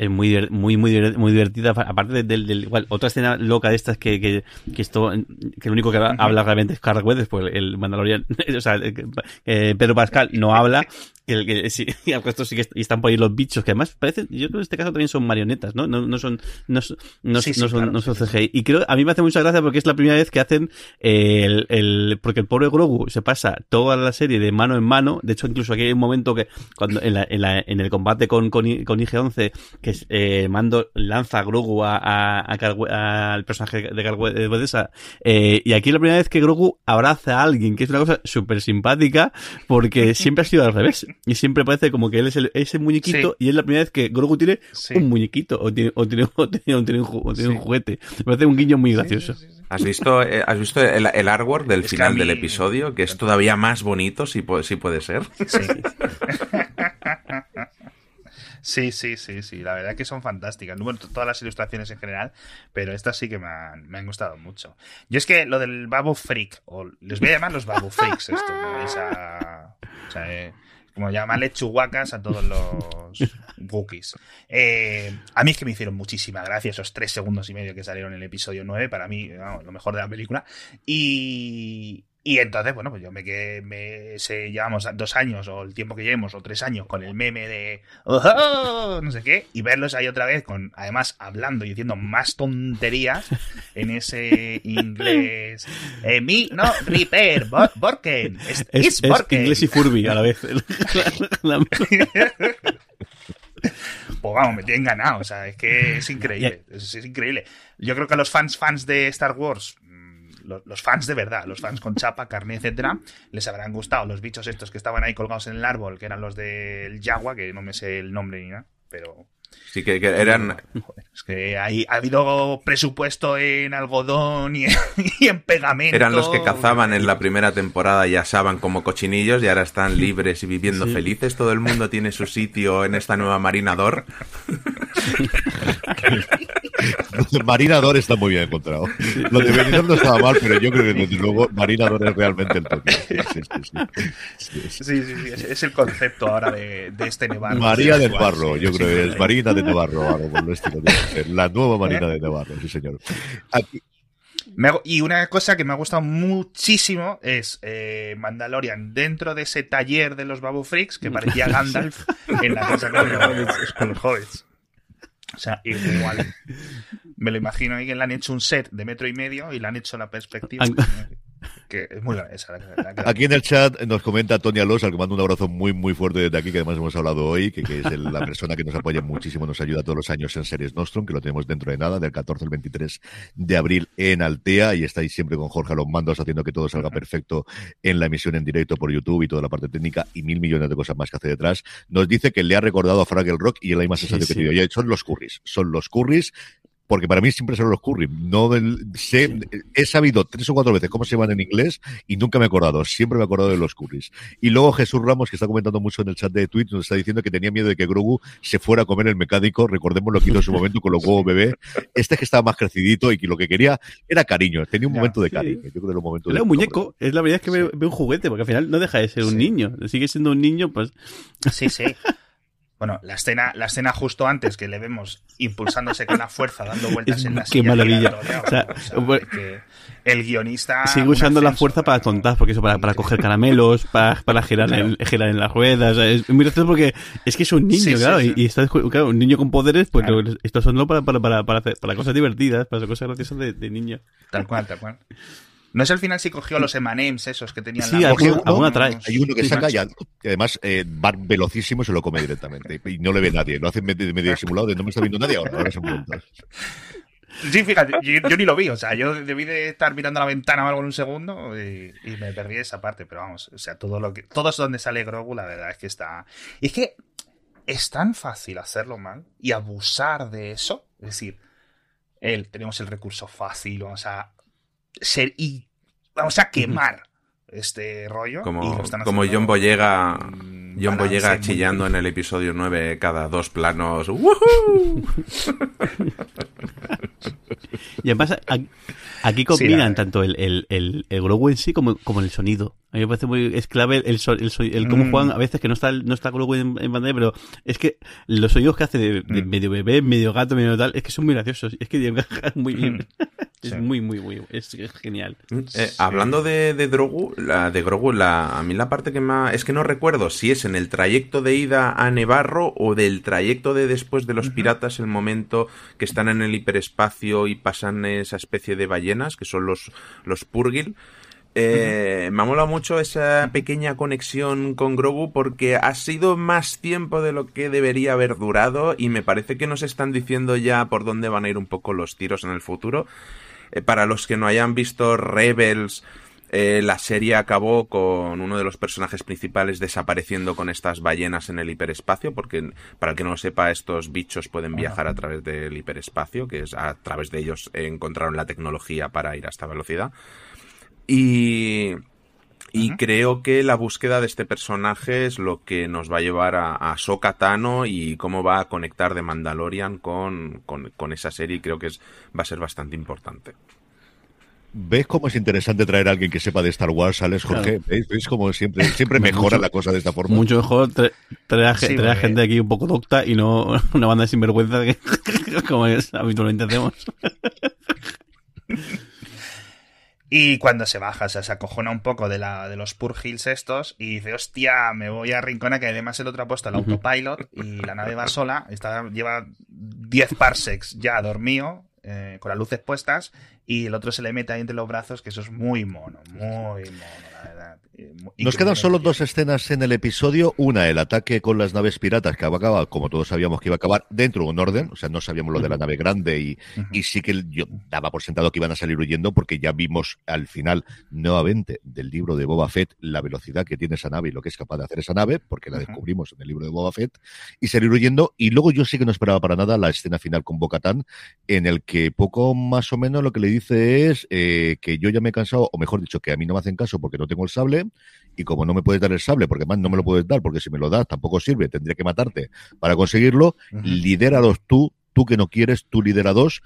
es muy, muy, muy, muy divertida. Aparte del, del, igual, otra escena loca de estas que, que, que esto, que lo único que habla realmente es Carl Weathers, pues el Mandalorian, o sea, eh, Pedro Pascal no habla, que, que sí, esto sí que están por ahí los bichos, que además parecen, yo creo que en este caso también son marionetas, ¿no? No, no son, no, no, sí, sí, no son, claro, no son CGI. Y creo, a mí me hace mucha gracia porque es la primera vez que hacen el, el, porque el pobre Grogu se pasa toda la serie de mano en mano. De hecho, incluso aquí hay un momento que, cuando, en la, en la, en el combate con, con, con IG-11, que es, eh, Mando lanza a Grogu a, a, a al personaje de Carguedesa, eh, y aquí es la primera vez que Grogu abraza a alguien, que es una cosa súper simpática, porque siempre ha sido al revés. Y siempre parece como que él es el, ese muñequito sí. y es la primera vez que Grogu tiene sí. un muñequito o tiene, o tiene, o tiene, o tiene, un, o tiene sí. un, juguete. Me parece un guiño muy gracioso. ¿Has visto, eh, ¿has visto el, el artwork del es final mí... del episodio? Que es todavía más bonito, si puede, si puede ser. Sí. Sí, sí, sí, sí. La verdad es que son fantásticas. Bueno, todas las ilustraciones en general, pero estas sí que me han, me han gustado mucho. Yo es que lo del Babu Freak, o les voy a llamar los Babu Freaks, esto, ¿no? Esa, o sea, eh, como llamarle chuhuacas a todos los Wookiees. Eh, a mí es que me hicieron muchísima gracia esos tres segundos y medio que salieron en el episodio 9, para mí, vamos, lo mejor de la película. Y, y entonces, bueno, pues yo me quedé, me, se, llevamos dos años o el tiempo que llevemos o tres años con el meme de oh, no sé qué y verlos ahí otra vez con, además hablando y diciendo más tonterías en ese inglés. Eh, mi, no, Repair, Bor Borken, es, es, es Borken. inglés y Furby a la vez. pues vamos, me tienen ganado, o sea, es que es increíble, es, es increíble. Yo creo que a los fans fans de Star Wars los, los, fans de verdad, los fans con chapa, carne, etcétera, les habrán gustado los bichos estos que estaban ahí colgados en el árbol, que eran los del Yagua, que no me sé el nombre ni nada, pero Sí, que, que eran. Joder, es que hay, ha habido presupuesto en algodón y, y, en pegamento. Eran los que cazaban en la primera temporada y asaban como cochinillos y ahora están libres y viviendo sí. felices. Todo el mundo tiene su sitio en esta nueva Marinador. Marinador está muy bien encontrado. Lo de Benidorm no estaba mal, pero yo creo que desde luego Marinador es realmente el toque. Sí, sí, sí. es, el concepto ahora de, de este Nevarro. María del Barro, yo creo que es Marina de Navarro, algo por el estilo. La nueva Marina de Navarro, sí señor. Aquí, me, y una cosa que me ha gustado muchísimo es eh, Mandalorian dentro de ese taller de los Babu Freaks que parecía Gandalf en la casa con los, con los hobbits. O sea, igual. Me lo imagino ahí que le han hecho un set de metro y medio y le han hecho la perspectiva. Que es muy esa, la, la, Aquí en el chat nos comenta Tony Alos, al que mando un abrazo muy, muy fuerte desde aquí, que además hemos hablado hoy, que, que es el, la persona que nos apoya muchísimo, nos ayuda todos los años en Series Nostrum, que lo tenemos dentro de nada, del 14 al 23 de abril en Altea, y estáis siempre con Jorge a los mandos haciendo que todo salga perfecto en la emisión en directo por YouTube y toda la parte técnica y mil millones de cosas más que hace detrás. Nos dice que le ha recordado a Fraggle Rock y el hay más sensación sí, que tiene. Son los curris, son los curris porque para mí siempre son los curry. No sé, sí. he sabido tres o cuatro veces cómo se llaman en inglés y nunca me he acordado. Siempre me he acordado de los curries. Y luego Jesús Ramos, que está comentando mucho en el chat de Twitch, nos está diciendo que tenía miedo de que Grogu se fuera a comer el mecánico. Recordemos lo que hizo en su momento con los huevos bebé. Este que estaba más crecidito y que lo que quería era cariño. Tenía un momento de cariño. Yo creo que era un momento era de un muñeco. Es la verdad es que ve, ve, un juguete, porque al final no deja de ser un niño. Sigue siendo un niño, pues. Sí, sí. Bueno, la escena, la escena justo antes que le vemos impulsándose con la fuerza, dando vueltas en la Qué silla. maravilla. giratoria, O sea, o sea, bueno, que el guionista. Sigue usando la fuerza para ¿no? tontar, porque eso, para, para coger caramelos, para, para girar, en, girar en las ruedas. o sea, es muy gracioso porque es que es un niño, Sí, sí, claro, sí. y, y está, claro, un niño con poderes, pues Claro. esto son para, para, para, para, hacer- para cosas divertidas, para cosas graciosas de, de niño. Tal cual, tal cual. No sé al final si cogió los emanems esos que tenían Sí, la alguna unos- trae. Hay uno que Sí, saca que además eh, va velocísimo y se lo come directamente. Y no le ve nadie. Lo hace medio, medio disimulado de no me está viendo nadie ahora. Ahora pregunta. Sí, fíjate, yo, yo ni lo vi, o sea, yo debí de estar mirando a la ventana o algo en un segundo y, y me perdí esa parte, pero vamos, o sea, todo lo que, todos donde sale Grogu, la verdad es que está, y es que es tan fácil hacerlo mal y abusar de eso, es decir, él, tenemos el recurso fácil, vamos a ser y vamos a quemar este rollo. y Como, lo están como John Boyega, John Boyega chillando en el episodio 9 cada dos planos. ¡Woohoo! Y además, aquí combinan tanto el, el, el, el Grogu en sí como, como el sonido. A mí me parece muy, es clave el, so- el, so- el cómo Mm. juegan, a veces que no está, el- no está Grogu en, en pantalla, pero es que los sonidos que hace de, de Mm. medio bebé, medio gato, medio tal, es que son muy graciosos. Es que muy bien. Es Sí. muy, muy, muy, es, es genial. Eh, hablando de, de Grogu, la, de Grogu, la, a mí la parte que más... Es que no recuerdo si es en el trayecto de ida a Nevarro o del trayecto de después de los piratas, el momento que están en el hiperespacio y pasan esa especie de ballenas, que son los, los Purgil. Eh, Me ha molado mucho esa pequeña conexión con Grogu porque ha sido más tiempo de lo que debería haber durado y me parece que nos están diciendo ya por dónde van a ir un poco los tiros en el futuro. Eh, para los que no hayan visto Rebels, eh, la serie acabó con uno de los personajes principales desapareciendo con estas ballenas en el hiperespacio, porque para el que no lo sepa, estos bichos pueden viajar a través del hiperespacio, que es a través de ellos encontraron la tecnología para ir a esta velocidad. Y, y creo que la búsqueda de este personaje es lo que nos va a llevar a, a Ahsoka Tano y cómo va a conectar de Mandalorian con, con, con esa serie. Y creo que es, va a ser bastante importante. ¿Ves cómo es interesante traer a alguien que sepa de Star Wars, Alex, Jorge? ¿Veis? ¿Veis cómo siempre, siempre mejora Mucho- la cosa de esta forma? Mucho mejor tra- traer a, ge- Sí, gente aquí un poco docta y no una banda de sinvergüenza que, como es, habitualmente hacemos. Y cuando se baja, o sea, se acojona un poco de, la, de los Pur Hills estos y dice, hostia, me voy a Rincona, que además el otro ha puesto el autopilot y la nave va sola, está, lleva 10 parsecs ya dormido, eh, con las luces puestas, y el otro se le mete ahí entre los brazos, que eso es muy mono, muy mono, la verdad. Nos quedan solo dos escenas en el episodio. Una, el ataque con las naves piratas, que acaba, como todos sabíamos que iba a acabar, dentro de un orden. O sea, no sabíamos lo de la nave grande y, sí que yo daba por sentado que iban a salir huyendo porque ya vimos al final, nuevamente, del libro de Boba Fett, la velocidad que tiene esa nave y lo que es capaz de hacer esa nave, porque la descubrimos en el libro de Boba Fett, y salir huyendo. Y luego yo sí que no esperaba para nada la escena final con Bocatán, en el que poco más o menos lo que le dice es eh, que yo ya me he cansado, o mejor dicho, que a mí no me hacen caso porque no tengo el sable, y como no me puedes dar el sable, porque más no me lo puedes dar, porque si me lo das tampoco sirve, tendría que matarte para conseguirlo, lidéralos tú, tú que no quieres, tú lidera dos.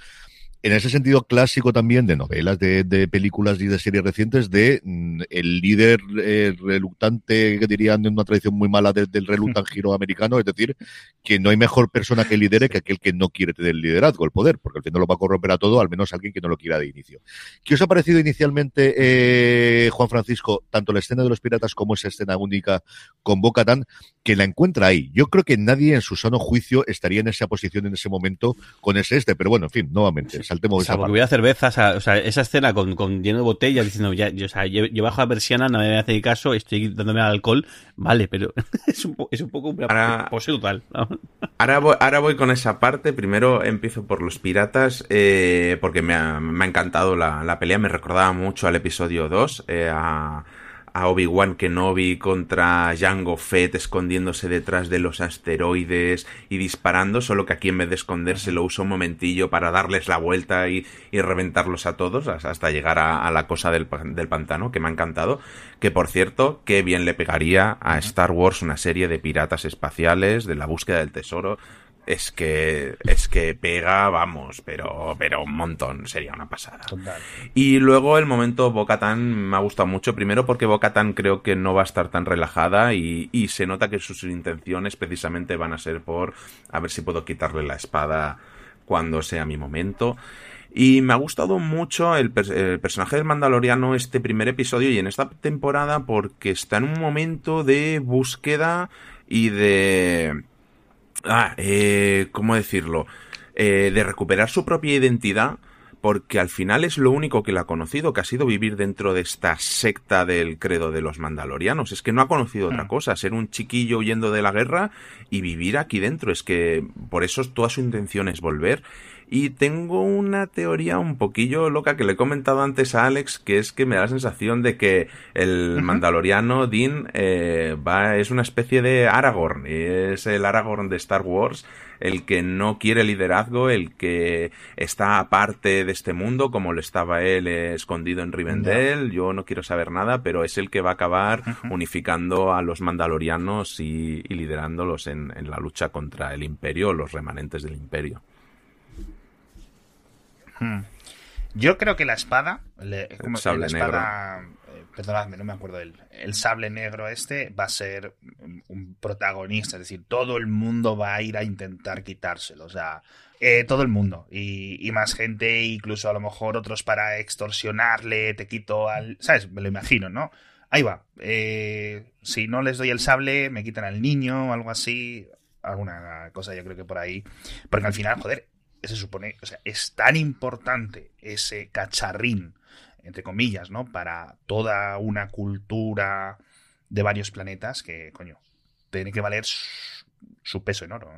En ese sentido clásico también de novelas, de, de películas y de series recientes, de mm, el líder eh, reluctante, que dirían en una tradición muy mala de- del reluctant giro americano, es decir, que no hay mejor persona que lidere que aquel que no quiere tener el liderazgo, el poder, porque al final lo va a corromper a todo, al menos alguien que no lo quiera de inicio. ¿Qué os ha parecido inicialmente, eh, Juan Francisco, tanto la escena de los piratas como esa escena única con Bocatán, que la encuentra ahí? Yo creo que nadie en su sano juicio estaría en esa posición en ese momento con ese este, pero bueno, en fin, nuevamente, saltemos esa Salvo que parte. hubiera cerveza, o sea, o sea, esa escena con, con lleno de botellas diciendo, ya, yo, o sea, yo, yo bajo la persiana, no me hace caso, estoy dándome alcohol, vale, pero es un, po- es un poco una Ahora- pose total. ¿no? Ahora voy, ahora voy con esa parte. Primero empiezo por los piratas, eh, porque me ha, me ha encantado la, la pelea. Me recordaba mucho al episodio 2, eh, a, a Obi-Wan Kenobi contra Jango Fett escondiéndose detrás de los asteroides y disparando, solo que aquí en vez de esconderse lo uso un momentillo para darles la vuelta y, y reventarlos a todos hasta llegar a, a la cosa del, del pantano, que me ha encantado. Que por cierto, qué bien le pegaría a Star Wars una serie de piratas espaciales, de la búsqueda del tesoro. Es que es que pega, vamos, pero pero un montón, sería una pasada. Y luego el momento Bocatan me ha gustado mucho, primero porque Bocatan creo que no va a estar tan relajada y, y se nota que sus intenciones precisamente van a ser por a ver si puedo quitarle la espada cuando sea mi momento. Y me ha gustado mucho el, personaje del Mandaloriano este primer episodio y en esta temporada porque está en un momento de búsqueda y de... Ah, eh, ¿cómo decirlo? Eh, de recuperar su propia identidad porque al final es lo único que le ha conocido, que ha sido vivir dentro de esta secta del credo de los mandalorianos. Es que no ha conocido otra mm. cosa, ser un chiquillo huyendo de la guerra y vivir aquí dentro. Es que por eso toda su intención es volver. Y tengo una teoría un poquillo loca que le he comentado antes a Alex, que es que me da la sensación de que el mandaloriano Dean eh, va, es una especie de Aragorn, es el Aragorn de Star Wars, el que no quiere liderazgo, el que está aparte de este mundo, como lo estaba él eh, escondido en Rivendell, yo no quiero saber nada, pero es el que va a acabar unificando a los mandalorianos y, liderándolos en, en la lucha contra el imperio, los remanentes del imperio. Hmm. Yo creo que la espada, como sable la espada, eh, perdonadme, no me acuerdo del el sable negro este va a ser un protagonista, es decir, todo el mundo va a ir a intentar quitárselo, o sea, eh, todo el mundo y, más gente, incluso a lo mejor otros para extorsionarle, te quito al, sabes, me lo imagino, ¿no? Ahí va. Eh, si no les doy el sable, me quitan al niño o algo así. Alguna cosa yo creo que por ahí. Porque al final, joder, se supone, o sea, es tan importante ese cacharrín, entre comillas, ¿no? Para toda una cultura de varios planetas que, coño, tiene que valer su, peso en oro.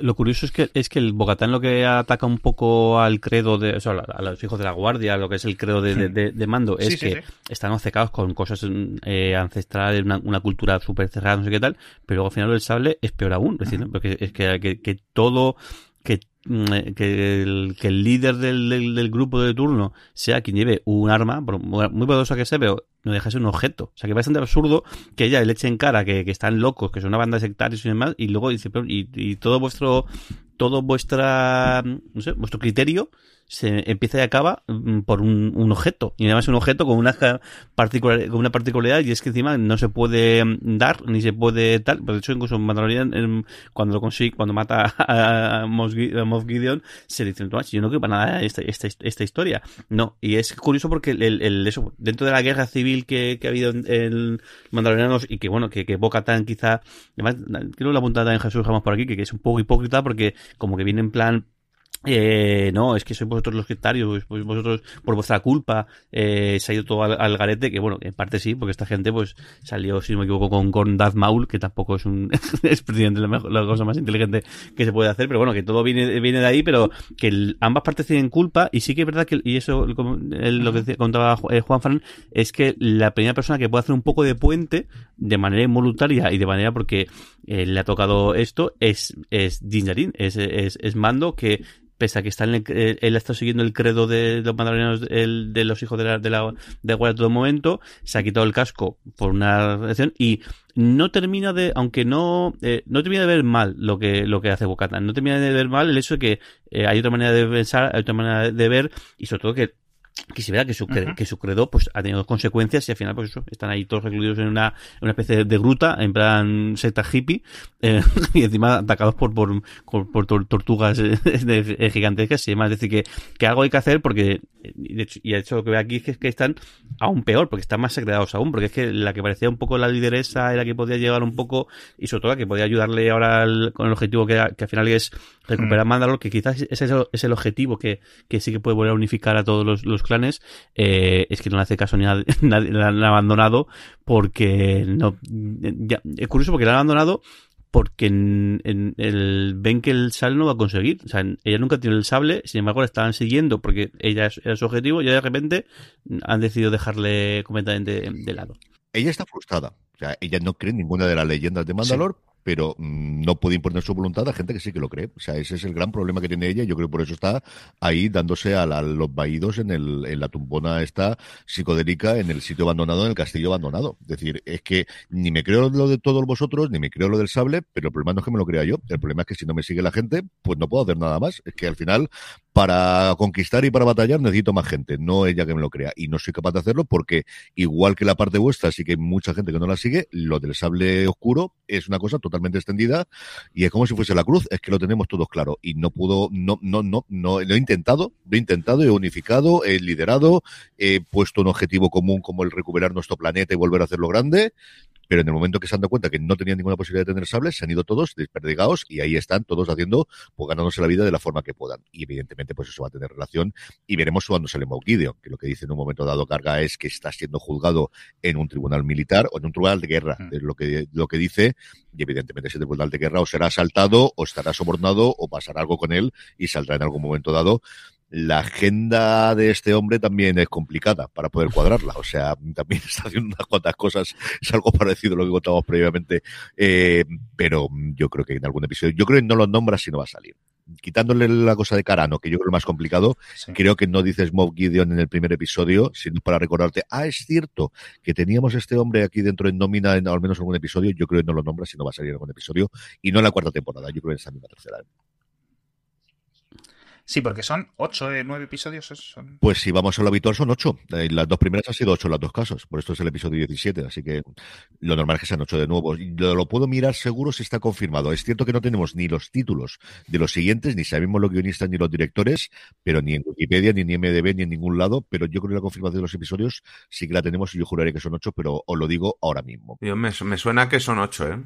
lo curioso es que es que el Bogatán lo que ataca un poco al credo de, o sea, a, los hijos de la guardia, lo que es el credo de, mando, es que están obcecados con cosas eh, ancestrales, una, cultura súper cerrada, no sé qué tal, pero luego al final el sable es peor aún, es decir, porque es que, que todo que Mm, eh, que el, que el líder del, del, grupo de turno sea quien lleve un arma, muy poderosa que sea, pero no deja de ser un objeto. O sea, que es bastante absurdo que ella le eche en cara que, que están locos, que son una banda de sectarios y demás, y luego dice, y, y todo vuestro, todo vuestra, no sé, vuestro criterio se empieza y acaba mm, por un, objeto. Y además un objeto con una, particular, con una particularidad y es que encima no se puede mm, dar ni se puede tal. Por hecho, incluso en cuando lo consigue, cuando mata a, Moff Gideon, se dice, yo no quiero para nada esta, esta, esta, historia. No, y es curioso porque el, eso, dentro de la guerra civil que, que ha habido en, Mandalorianos y que bueno, que, que Boca Tan quizá, además, creo la apuntada en Jesús jamás por aquí, que, que es un poco hipócrita porque como que viene en plan eh, no, es que sois vosotros los sectarios, pues vosotros por vuestra culpa eh, se ha ido todo al, garete, que bueno, en parte sí, porque esta gente pues salió, si no me equivoco, con, con Darth Maul, que tampoco es un es presidente la, la, cosa más inteligente que se puede hacer, pero bueno, que todo viene, viene de ahí, pero que ambas partes tienen culpa, y sí que es verdad que, y eso lo que contaba eh, Juan Fran, es que la primera persona que puede hacer un poco de puente, de manera involuntaria y de manera porque eh, le ha tocado esto, es, es Jinjarin, es, es, es Mando, que pese a que está en el, eh, él está siguiendo el credo de, los mandalorianos de los hijos de la, de la de guardia todo momento, se ha quitado el casco por una reacción y no termina de, aunque no, eh, no termina de ver mal lo que, lo que hace Bocatan, no termina de ver mal el hecho de que eh, hay otra manera de pensar, hay otra manera de ver y sobre todo que que se vea que su, que su credo pues ha tenido consecuencias y al final pues eso, están ahí todos recluidos en una, una especie de, gruta, en plan secta hippie, eh, y encima atacados por, por, por, tortugas eh, gigantescas y demás. Es decir, que, que algo hay que hacer porque, y de hecho, y de hecho lo que veo aquí es que, están aún peor, porque están más segregados aún, porque es que la que parecía un poco la lideresa era que podía llegar un poco, y sobre todo la que podía ayudarle ahora con el objetivo que, que al final es recuperar mm. Mandalor, que quizás ese es el objetivo que, que sí que puede volver a unificar a todos los, los clanes, eh, es que no le hace caso ni a nadie, la han abandonado porque no, ya, es curioso porque la han abandonado porque en, el, ven que el sable no va a conseguir. O sea, ella nunca tiene el sable, sin embargo la estaban siguiendo porque ella era su objetivo y de repente han decidido dejarle completamente de lado. Ella está frustrada. O sea, ella no cree ninguna de las leyendas de Mandalor, pero mm, no puede imponer su voluntad a gente que sí que lo cree. O sea, ese es el gran problema que tiene ella. Yo creo que por eso está ahí dándose a, los vaídos en, el, en la tumbona esta psicodélica, en el sitio abandonado, en el castillo abandonado. Es decir, es que ni me creo lo de todos vosotros, ni me creo lo del sable, pero el problema no es que me lo crea yo. El problema es que si no me sigue la gente, pues no puedo hacer nada más. Es que al final, para conquistar y para batallar, necesito más gente, no ella que me lo crea. Y no soy capaz de hacerlo porque, igual que la parte vuestra, sí que hay mucha gente que no la sigue, lo del sable oscuro es una cosa totalmente extendida y es como si fuese la cruz, es que lo tenemos todos claro. Y no pudo, no, no, no, no, lo he intentado, lo he intentado, he unificado, he liderado, he puesto un objetivo común como el recuperar nuestro planeta y volver a hacerlo grande pero en el momento que se han dado cuenta que no tenían ninguna posibilidad de tener sables, se han ido todos desperdigados y ahí están todos haciendo, pues ganándose la vida de la forma que puedan. Y evidentemente, pues eso va a tener relación y veremos cuando sale Gideon, que lo que dice en un momento dado Carga es que está siendo juzgado en un tribunal militar o en un tribunal de guerra, mm. es lo que, lo que dice, y evidentemente ese tribunal de guerra o será asaltado o estará sobornado o pasará algo con él y saldrá en algún momento dado la agenda de este hombre también es complicada para poder cuadrarla. O sea, también está haciendo unas cuantas cosas. Es algo parecido a lo que contábamos previamente. Eh, pero yo creo que en algún episodio, yo creo que no lo nombra si no va a salir. Quitándole la cosa de Carano, que yo creo que es más complicado, creo que no dices Mob Gideon en el primer episodio, sino para recordarte, ah, es cierto que teníamos este hombre aquí dentro en nómina en al menos algún episodio, yo creo que no lo nombra si no va a salir en algún episodio, y no en la cuarta temporada, yo creo que en esa misma tercera. Sí, porque son ocho de nueve episodios. Son... Pues si vamos a lo habitual son ocho. Eh, las dos primeras han sido ocho en los dos casos. Por esto es el episodio 17. Así que lo normal es que sean ocho de nuevo. Lo, lo puedo mirar seguro si está confirmado. Es cierto que no tenemos ni los títulos de los siguientes, ni sabemos los guionistas ni los directores, pero ni en Wikipedia, ni en MDB, ni en ningún lado. Pero yo creo que la confirmación de los episodios sí que la tenemos y yo juraré que son ocho, pero os lo digo ahora mismo. me, me suena que son ocho, ¿eh?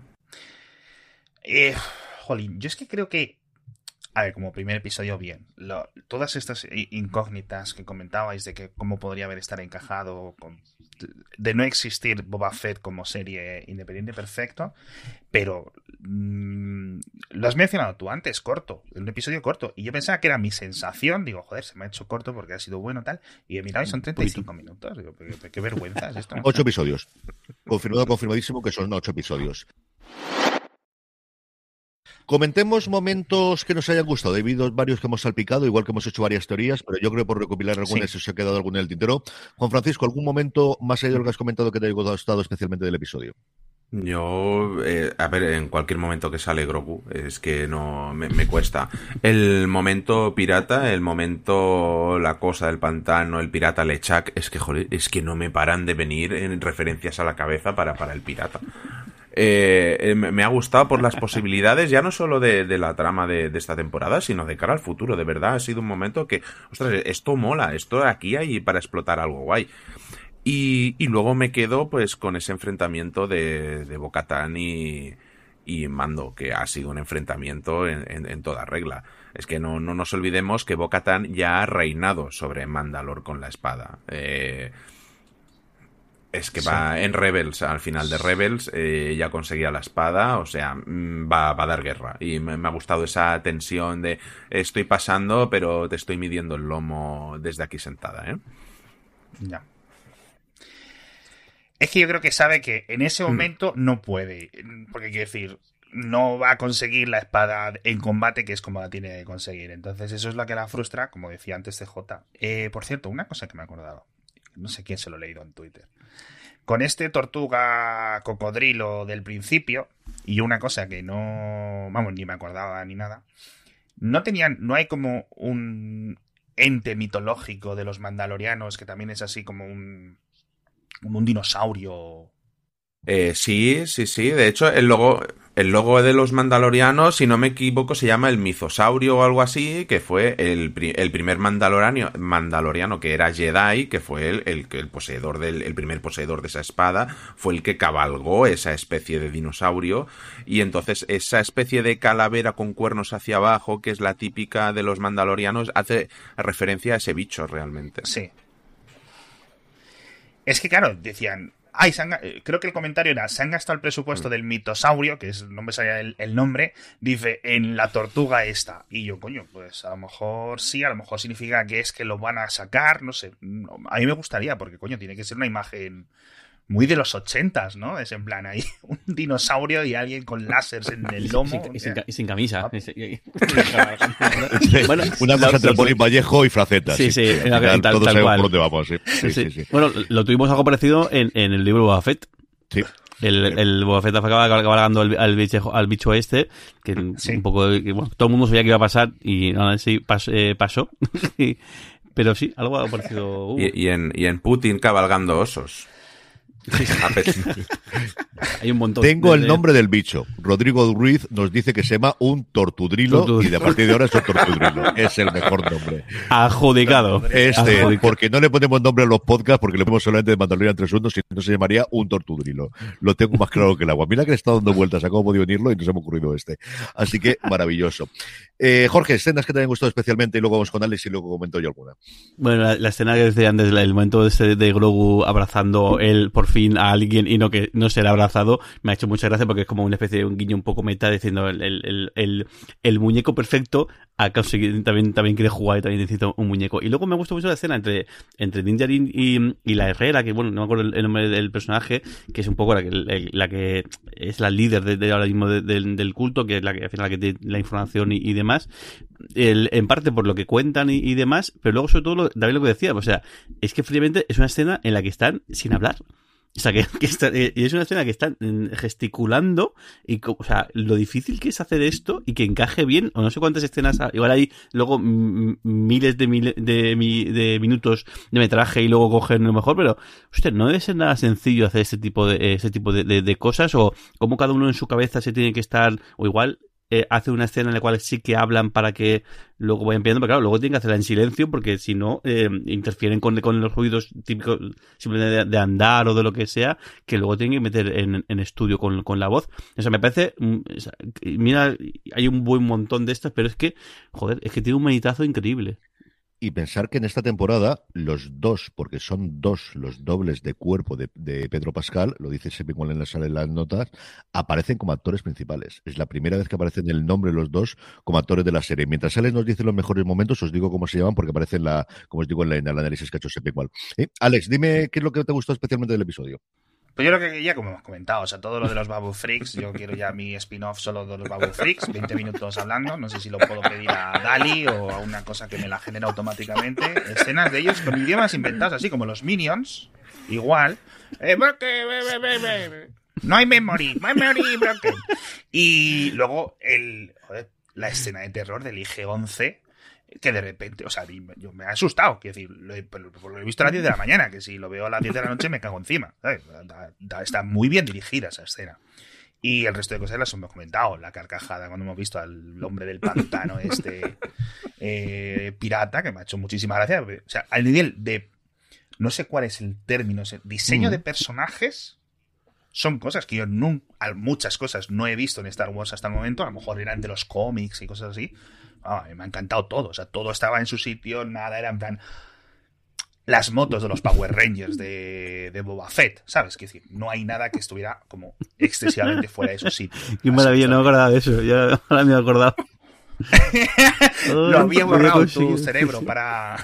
¿eh? Jolín, yo es que creo que a ver, como primer episodio, bien. todas estas incógnitas que comentabais de que cómo podría haber estar encajado de no existir Boba Fett como serie independiente perfecto, pero mm, lo has mencionado tú antes, corto, un episodio corto, y yo pensaba que era mi sensación, digo, joder, se me ha hecho corto porque ha sido bueno tal, y he mirado y son 35 minutos, digo, qué, vergüenza es esto. Ocho episodios, confirmado, confirmadísimo que son ocho episodios. Comentemos momentos que nos hayan gustado. He habido varios que hemos salpicado, igual que hemos hecho varias teorías, pero yo creo que por recopilar algunas si se ha quedado alguno en el tintero. Juan Francisco, ¿algún momento más allá de lo que has comentado que te haya gustado especialmente del episodio? Yo, eh, a ver, en cualquier momento que sale Grogu, es que no me, me, cuesta. El momento pirata, el momento la cosa del pantano, el pirata Lechak, es que, joder, es que no me paran de venir en referencias a la cabeza para, para el pirata. Eh, me ha gustado por las posibilidades, ya no solo de, la trama de, esta temporada, sino de cara al futuro. De verdad, ha sido un momento que, ostras, esto mola, esto aquí hay para explotar algo guay. Y, luego me quedo pues con ese enfrentamiento de, de Bocatán y, y Mando, que ha sido un enfrentamiento en, toda regla. Es que no, no nos olvidemos que Bocatán ya ha reinado sobre Mandalor con la espada. Eh, es que va en Rebels, al final de Rebels eh, ya conseguía la espada, o sea, mm, va, va a dar guerra. Y me, ha gustado esa tensión de estoy pasando, pero te estoy midiendo el lomo desde aquí sentada, ¿eh? Ya. Es que yo creo que sabe que en ese mm. momento no puede. Porque quiero decir, no va a conseguir la espada en combate, que es como la tiene que conseguir. Entonces, eso es lo que la frustra, como decía antes CJ. Eh, por cierto, una cosa que me he acordado. No sé quién se lo ha leído en Twitter con este tortuga cocodrilo del principio, y una cosa que no, vamos, ni me acordaba ni nada, no tenían, no hay como un ente mitológico de los mandalorianos que también es así como un, como un dinosaurio. Eh, sí, sí, sí. De hecho, el logo, el logo de los mandalorianos, si no me equivoco, se llama el Mizosaurio o algo así, que fue el, primer mandaloriano, mandaloriano que era Jedi, que fue el, poseedor del, el primer poseedor de esa espada, fue el que cabalgó esa especie de dinosaurio, y entonces esa especie de calavera con cuernos hacia abajo, que es la típica de los mandalorianos, hace referencia a ese bicho realmente. Sí. Es que claro, decían, Ay, eh, creo que el comentario era, se han gastado el presupuesto mm. del mitosaurio, que es, no me salía el, nombre, dice, en la tortuga esta. Y yo, coño, pues a lo mejor sí, a lo mejor significa que es que lo van a sacar, no sé. A mí me gustaría, porque coño, tiene que ser una imagen muy de los ochentas, ¿no? Es en plan ahí un dinosaurio y alguien con láseres en el lomo. Y sin, y sin camisa. bueno, una cosa entre Poli Vallejo y Fraceta. Sí, sí, final tal, todos tal sabemos cual. por dónde vamos. Sí, sí, sí. sí. Bueno, lo tuvimos algo parecido en, en el libro Boba Fett. Sí. El, el Boba Fett acaba cabalgando al, al, bicho, al bicho este, que Sí. un poco, que, bueno, todo el mundo sabía que iba a pasar y así pas- eh, pasó. Pero sí, algo ha parecido. uh, Y, y en, y en Putin cabalgando osos. A pe- hay un montón. Tengo de- el de- nombre del bicho. Rodrigo Ruiz nos dice que se llama un tortudrilo Tortudrilo. y de a partir de ahora es un tortudrilo. Es el mejor nombre. Adjudicado. Este, Adjudicado. porque no le ponemos nombre a los podcasts, porque le ponemos solamente de Mandalorian tres segundos, si no se llamaría un tortudrilo. Lo tengo más claro que el agua. Mira que le he estado dando vueltas a cómo podido unirlo y nos hemos ocurrido este. Así que maravilloso. Eh, Jorge, escenas que te hayan gustado especialmente y luego vamos con Alex y luego comento yo alguna. Bueno, la, la escena que decía antes, el momento ese de Grogu abrazando él por fin a alguien y no que no será abrazado, me ha hecho mucha gracia porque es como una especie de un guiño un poco meta diciendo el, el, el, muñeco perfecto ha conseguido, también, también quiere jugar y también necesita un muñeco. Y luego me gustó mucho la escena entre, entre y, y la Herrera, que bueno, no me acuerdo el, nombre del personaje, que es un poco la que, es la líder de, ahora mismo de- del- culto, que es la que al final la que tiene la información y, demás. En parte por lo que cuentan y, y demás, pero luego sobre todo lo, David lo que decía, o sea, es que fríamente es una escena en la que están sin hablar. O sea, que, que está- eh, y es una escena que están mm, gesticulando y, o sea, lo difícil que es hacer esto y que encaje bien, o no sé cuántas escenas, igual hay luego mm, miles de, mil- de, de minutos de metraje y luego cogen lo mejor, pero, usted no debe ser nada sencillo hacer este tipo de, ese tipo de, de- de cosas o cómo cada uno en su cabeza se tiene que estar, o igual eh, hace una escena en la cual sí que hablan para que luego vayan pidiendo, pero claro, luego tienen que hacerla en silencio porque si no eh, interfieren con, con los ruidos típicos simplemente de, andar o de lo que sea, que luego tienen que meter en, en estudio con, con la voz. O sea, me parece, mm, mira, hay un buen montón de estas, pero es que, joder, es que tiene un manitazo increíble. Y pensar que en esta temporada los dos, porque son dos los dobles de cuerpo de, de Pedro Pascal, lo dice Sepingual en, la sala- en las notas, aparecen como actores principales. Es la primera vez que aparecen el nombre los dos como actores de la serie. Mientras Alex nos dice los mejores momentos, os digo cómo se llaman porque aparecen, la, como os digo, en, la, en el análisis que ha hecho Sepingual. ¿Eh? Alex, dime qué es lo que te gustó especialmente del episodio. Pues yo creo que ya como hemos comentado, o sea, todo lo de los Babu Freaks, yo quiero ya mi spin-off solo de los Babu Freaks, 20 minutos hablando, no sé si lo puedo pedir a Dali o a una cosa que me la genera automáticamente, escenas de ellos con idiomas inventados, así como los Minions, igual. Eh, porque, be, be, be. No hay memory, memory broken. Y luego el, la escena de terror del IG-11, que de repente, o sea, yo me ha asustado, quiero decir, lo he, lo he visto a las 10 de la mañana, que si lo veo a las 10 de la noche me cago encima. ¿sabes? Da- da- está muy bien dirigida esa escena. Y el resto de cosas las hemos comentado, la carcajada cuando hemos visto al hombre del pantano este eh, pirata, que me ha hecho muchísima gracia. O sea, al nivel de, no sé cuál es el término, ese, diseño Mm. de personajes, son cosas que yo nunca, muchas cosas no he visto en Star Wars hasta el momento, a lo mejor eran de los cómics y cosas así. Ah, me ha encantado todo, o sea, todo estaba en su sitio, nada era en plan las motos de los Power Rangers de, de Boba Fett, ¿sabes? Que decir, no hay nada que estuviera como excesivamente fuera de su sitio. Qué maravilla, no me acordaba de eso, ya ahora me he acordado. Lo había Ay, borrado tu cerebro para...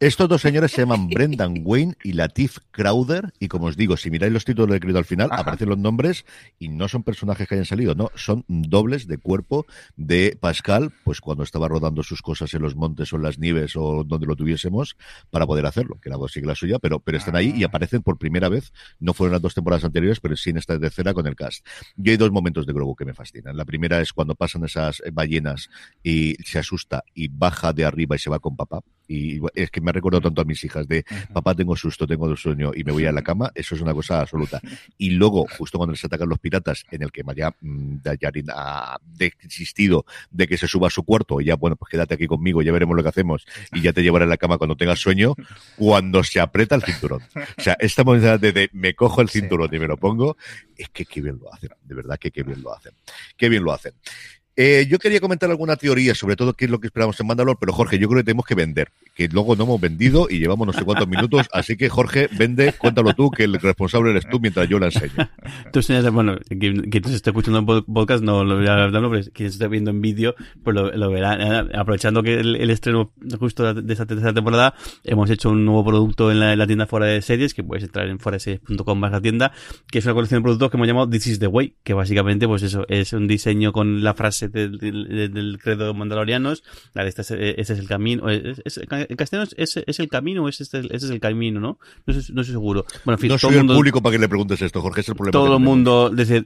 Estos dos señores se llaman Brendan Wayne y Latif Crowder. Y como os digo, si miráis los títulos de crédito al final, Ajá. aparecen los nombres y no son personajes que hayan salido, no, son dobles de cuerpo de Pascal, pues cuando estaba rodando sus cosas en los montes o en las nieves o donde lo tuviésemos para poder hacerlo, que que la suya, pero, pero están ahí y Ah. aparecen por primera vez. No fueron las dos temporadas anteriores, pero sí en esta tercera con el cast. Y hay dos momentos de Grogu que me fascinan. La primera es cuando pasan esas ballenas y se asusta y baja de arriba y se va con papá. Y es que me ha recordado tanto a mis hijas de papá tengo susto, tengo sueño y me voy a la cama, eso es una cosa absoluta. Y luego, justo cuando les atacan los piratas, en el que Maya mm, Dayarin ha desistido de que se suba a su cuarto, y ya, bueno, pues quédate aquí conmigo, ya veremos lo que hacemos, y ya te llevaré a la cama cuando tengas sueño, cuando se aprieta el cinturón. O sea, esta moneda de, de me cojo el cinturón y me lo pongo, es que qué bien lo hacen, de verdad que qué bien lo hacen. Qué bien lo hacen. Eh, yo quería comentar alguna teoría, sobre todo qué es lo que esperamos en Mandalor, pero Jorge, yo creo que tenemos que vender, que luego no hemos vendido y llevamos no sé cuántos minutos, así que Jorge, vende, cuéntalo tú, que el responsable eres tú mientras yo la enseño. Tú enseñas, bueno, quien, quien se esté escuchando en podcast no lo verá pero quien se esté viendo en vídeo, pues lo, lo verá. Eh, Aprovechando que el, el, estreno justo de esta tercera temporada, hemos hecho un nuevo producto en la, en la tienda fuera de series, que puedes entrar en fueraseries.com más la tienda, que es una colección de productos que hemos llamado This is the Way, que básicamente, pues eso, es un diseño con la frase del, del, del credo mandalorianos, la de este es, este es el camino, es, es, en castellano es, es, el camino o es este, ese es el camino, ¿no? No sé, no estoy seguro. Bueno, en fin, no soy el mundo, público para que le preguntes esto, Jorge, es el problema. Todo el mundo, desde,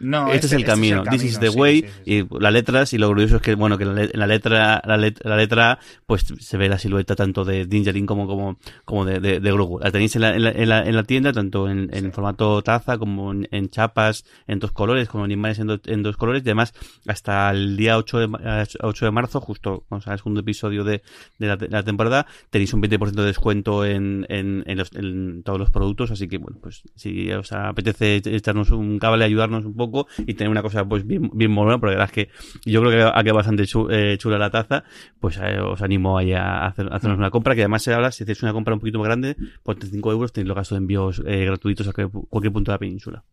no, este, este, es el este camino. Es el This is the sí, way. Sí, sí, y las letras, y lo curioso es que, bueno, que en la letra, la letra, la letra, pues se ve la silueta tanto de Dingerin como, como, como de, de, de Grogu. La tenéis en la, en la, en la, en la tienda, tanto en, en formato taza como en, chapas, en dos colores, como en imanes en, do, en dos colores. Y además, hasta el día 8 de, 8 de marzo, justo, vamos al segundo episodio de, de, la, temporada, tenéis un 20% de descuento en, en, en, los, en todos los productos. Así que, bueno, pues si os apetece echarnos un cable, ayudarnos un poco, poco y tener una cosa pues bien, bien molona, porque la verdad es que yo creo que ha quedado bastante eh, chula la taza, pues eh, os animo ahí a, hacer, hacernos una compra, que además se habla, si hacéis una compra un poquito más grande, por 35 euros tenéis los gastos de envíos eh, gratuitos a cualquier punto de la península.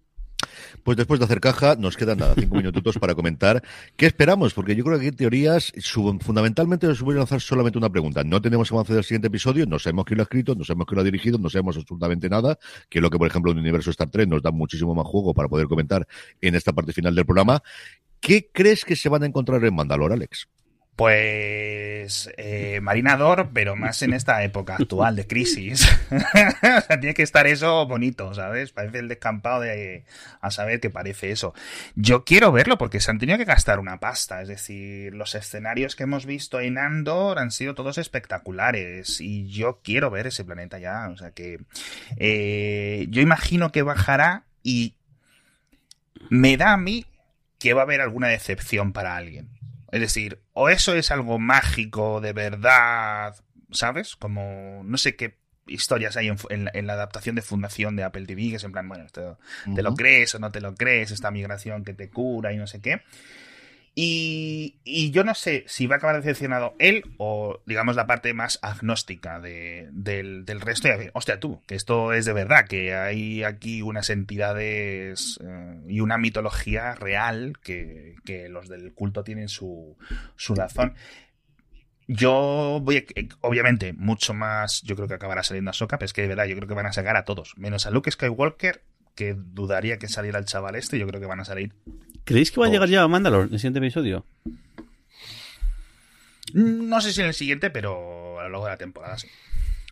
Pues después de hacer caja, nos quedan nada, cinco minutos para comentar qué esperamos, porque yo creo que hay teorías, fundamentalmente os voy a lanzar solamente una pregunta. No tenemos avance del siguiente episodio, no sabemos quién lo ha escrito, no sabemos quién lo ha dirigido, no sabemos absolutamente nada, que es lo que, por ejemplo, en el universo Star Trek nos da muchísimo más juego para poder comentar en esta parte final del programa. ¿Qué crees que se van a encontrar en Mandalore, Alex? Pues eh, marinador, pero más en esta época actual de crisis. o sea, tiene que estar eso bonito, ¿sabes? Parece el descampado de a saber que parece eso. Yo quiero verlo porque se han tenido que gastar una pasta. Es decir, los escenarios que hemos visto en Andor han sido todos espectaculares. Y yo quiero ver ese planeta ya. O sea que eh, yo imagino que bajará y me da a mí que va a haber alguna decepción para alguien. Es decir, o eso es algo mágico de verdad, ¿sabes? Como no sé qué historias hay en, en, en, la adaptación de Fundación de Apple TV, que es en plan, bueno, uh -huh. te lo crees o no te lo crees, esta migración que te cura y no sé qué. Y, y, yo no sé si va a acabar decepcionado él o, digamos, la parte más agnóstica de, del, resto. Y a ver, hostia, tú, que esto es de verdad, que hay aquí unas entidades eh, y una mitología real que, los del culto tienen su, su razón. Yo voy, a, obviamente, mucho más, yo creo que acabará saliendo a Soca, pero es que de verdad, yo creo que van a sacar a todos, menos a Luke Skywalker, que dudaría que saliera el chaval este, yo creo que van a salir ¿Creéis que va a llegar ya a Mandalore en el siguiente episodio? No sé si en el siguiente, pero a lo largo de la temporada sí.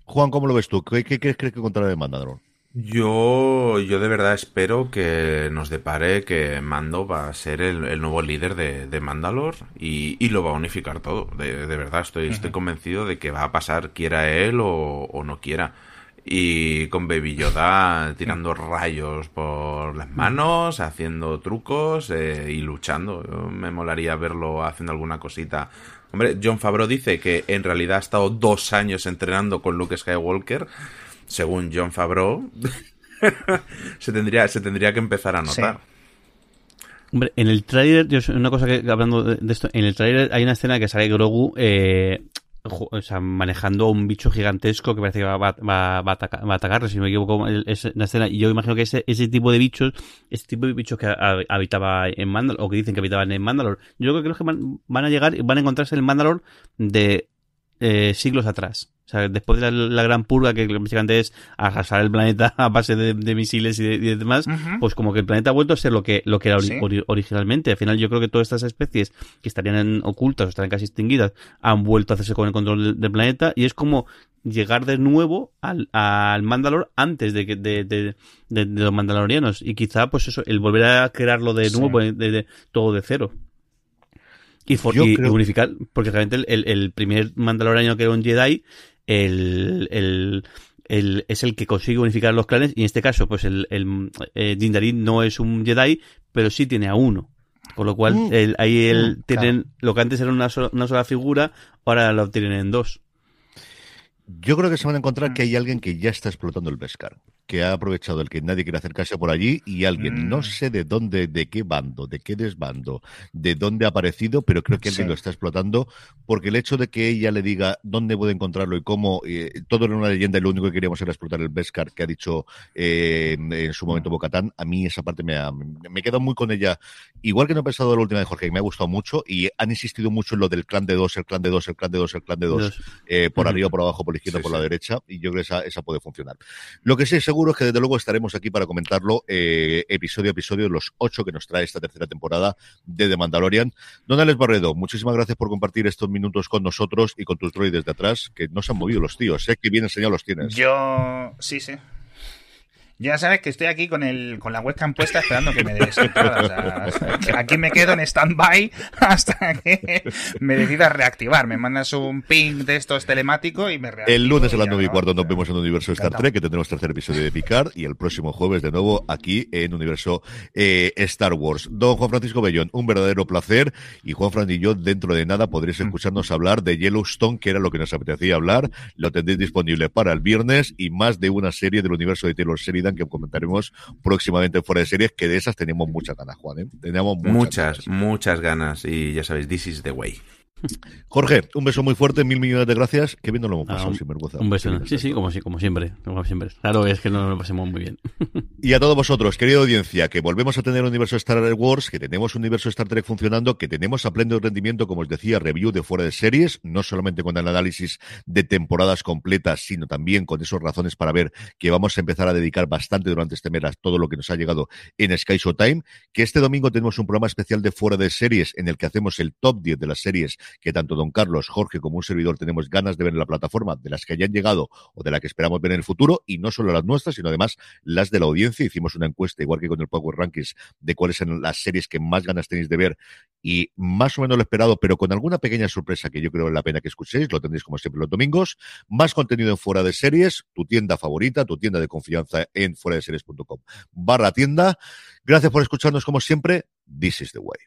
Juan, ¿cómo lo ves tú? ¿Qué, qué crees que contará de Mandalore? Yo, yo de verdad espero que nos depare que Mando va a ser el, el nuevo líder de, de Mandalore y, y, lo va a unificar todo. De, de verdad, estoy, uh -huh. estoy convencido de que va a pasar quiera él o, o no quiera y con Baby Yoda tirando rayos por las manos, haciendo trucos eh, y luchando. Yo me molaría verlo haciendo alguna cosita. Hombre, John Favreau dice que en realidad ha estado dos años entrenando con Luke Skywalker. Según John Favreau, se, tendría, se tendría que empezar a notar. Sí. Hombre, en el tráiler, una cosa que hablando de esto, en el tráiler hay una escena que sale Grogu eh, o sea, manejando un bicho gigantesco que parece que va, va, va, va, a, atacar, va a atacarle, si no me equivoco, es la escena. Y yo imagino que ese, ese tipo de bichos, ese tipo de bichos que habitaba en Mandalore, o que dicen que habitaban en Mandalore, yo creo que los que van, a llegar y van a encontrarse en el Mandalore de eh, siglos atrás. O sea, después de la, la, gran purga que básicamente es arrasar el planeta a base de, de misiles y, de, y demás, uh -huh. pues como que el planeta ha vuelto a ser lo que, lo que era ¿Sí? ori originalmente. Al final yo creo que todas estas especies que estarían en, ocultas o estarían casi extinguidas han vuelto a hacerse con el control del, del planeta y es como llegar de nuevo al, al Mandalor antes de, que, de, de, de, los mandalorianos y quizá pues eso, el volver a crearlo de nuevo, sí. de, todo de cero. Y, for, y, creo... y, unificar, porque realmente el, el, el, primer mandaloriano que era un Jedi, el, el, el, es el que consigue unificar los clanes, y en este caso, pues el, el eh, Dindarin no es un Jedi, pero sí tiene a uno. Con lo cual, mm. el, ahí el, mm, tienen, claro. lo que antes era una sola, una sola figura, ahora lo tienen en dos. Yo creo que se van a encontrar que hay alguien que ya está explotando el Beskar que ha aprovechado el que nadie quiere acercarse por allí y alguien, no Mm. sé de dónde, de qué bando, de qué desbando, de dónde ha aparecido, pero creo que alguien Sí. lo está explotando porque el hecho de que ella le diga dónde puede encontrarlo y cómo, eh, todo era una leyenda y lo único que queríamos era explotar el Beskar que ha dicho eh, en su momento Bocatán, a mí esa parte me ha, me quedo muy con ella, igual que no he pensado la última de Jorge, que me ha gustado mucho y han insistido mucho en lo del clan de dos, el clan de dos, el clan de dos, el clan de dos, eh, por arriba, por abajo, por la izquierda, Sí, por sí. la derecha, y yo creo que esa, esa puede funcionar. Lo que sí es seguro es que desde luego estaremos aquí para comentarlo eh, episodio a episodio, los ocho que nos trae esta tercera temporada de The Mandalorian. Don Alex Barredo, muchísimas gracias por compartir estos minutos con nosotros y con tus droides de atrás, que no se han movido los tíos, sé que bien enseñados los tienes. Yo. Sí, sí. Ya sabes que estoy aquí con el con la webcam puesta esperando que me des entrada. O sea, que aquí me quedo en stand-by hasta que me decidas reactivar. Me mandas un ping de estos telemático y me reactivo. El lunes a las ya, 9 y cuarto nos vemos en Universo Star. Trek, que tendremos tercer episodio de Picard, y el próximo jueves de nuevo aquí en Universo eh, Star Wars. Don Juan Francisco Bellón, un verdadero placer, y Juan Fran y yo dentro de nada podréis Mm. escucharnos hablar de Yellowstone, que era lo que nos apetecía hablar, lo tendréis disponible para el viernes, y más de una serie del universo de Taylor Sheridan que comentaremos próximamente fuera de series, que de esas teníamos muchas ganas, Juan, ¿eh? Teníamos muchas, Muchas, ganas. muchas ganas. Y ya sabéis, this is the way. Jorge, un beso muy fuerte, mil millones de gracias, que bien nos lo hemos Ah, pasado un- sin vergüenza. Un beso. Sí, sí, como, siempre. Como siempre. Claro, es que nos lo pasemos muy bien. Y a todos vosotros, querida audiencia, que volvemos a tener Universo Star Wars, que tenemos Universo Star Trek funcionando, que tenemos a pleno rendimiento, como os decía, review de fuera de series, no solamente con el análisis de temporadas completas, sino también con esas razones para ver que vamos a empezar a dedicar bastante durante este mes a todo lo que nos ha llegado en Sky Showtime, que este domingo tenemos un programa especial de fuera de series en el que hacemos el top 10 de las series que tanto Don Carlos, Jorge como un servidor tenemos ganas de ver en la plataforma, de las que hayan llegado o de la que esperamos ver en el futuro, y no solo las nuestras, sino además las de la audiencia. Hicimos una encuesta, igual que con el Power Rankings, de cuáles son las series que más ganas tenéis de ver y más o menos lo esperado, pero con alguna pequeña sorpresa que yo creo vale la pena que escuchéis. Lo tendréis como siempre los domingos. Más contenido en Fuera de Series, tu tienda favorita, tu tienda de confianza en fuera de series.com barra tienda. Gracias por escucharnos como siempre. This is the way.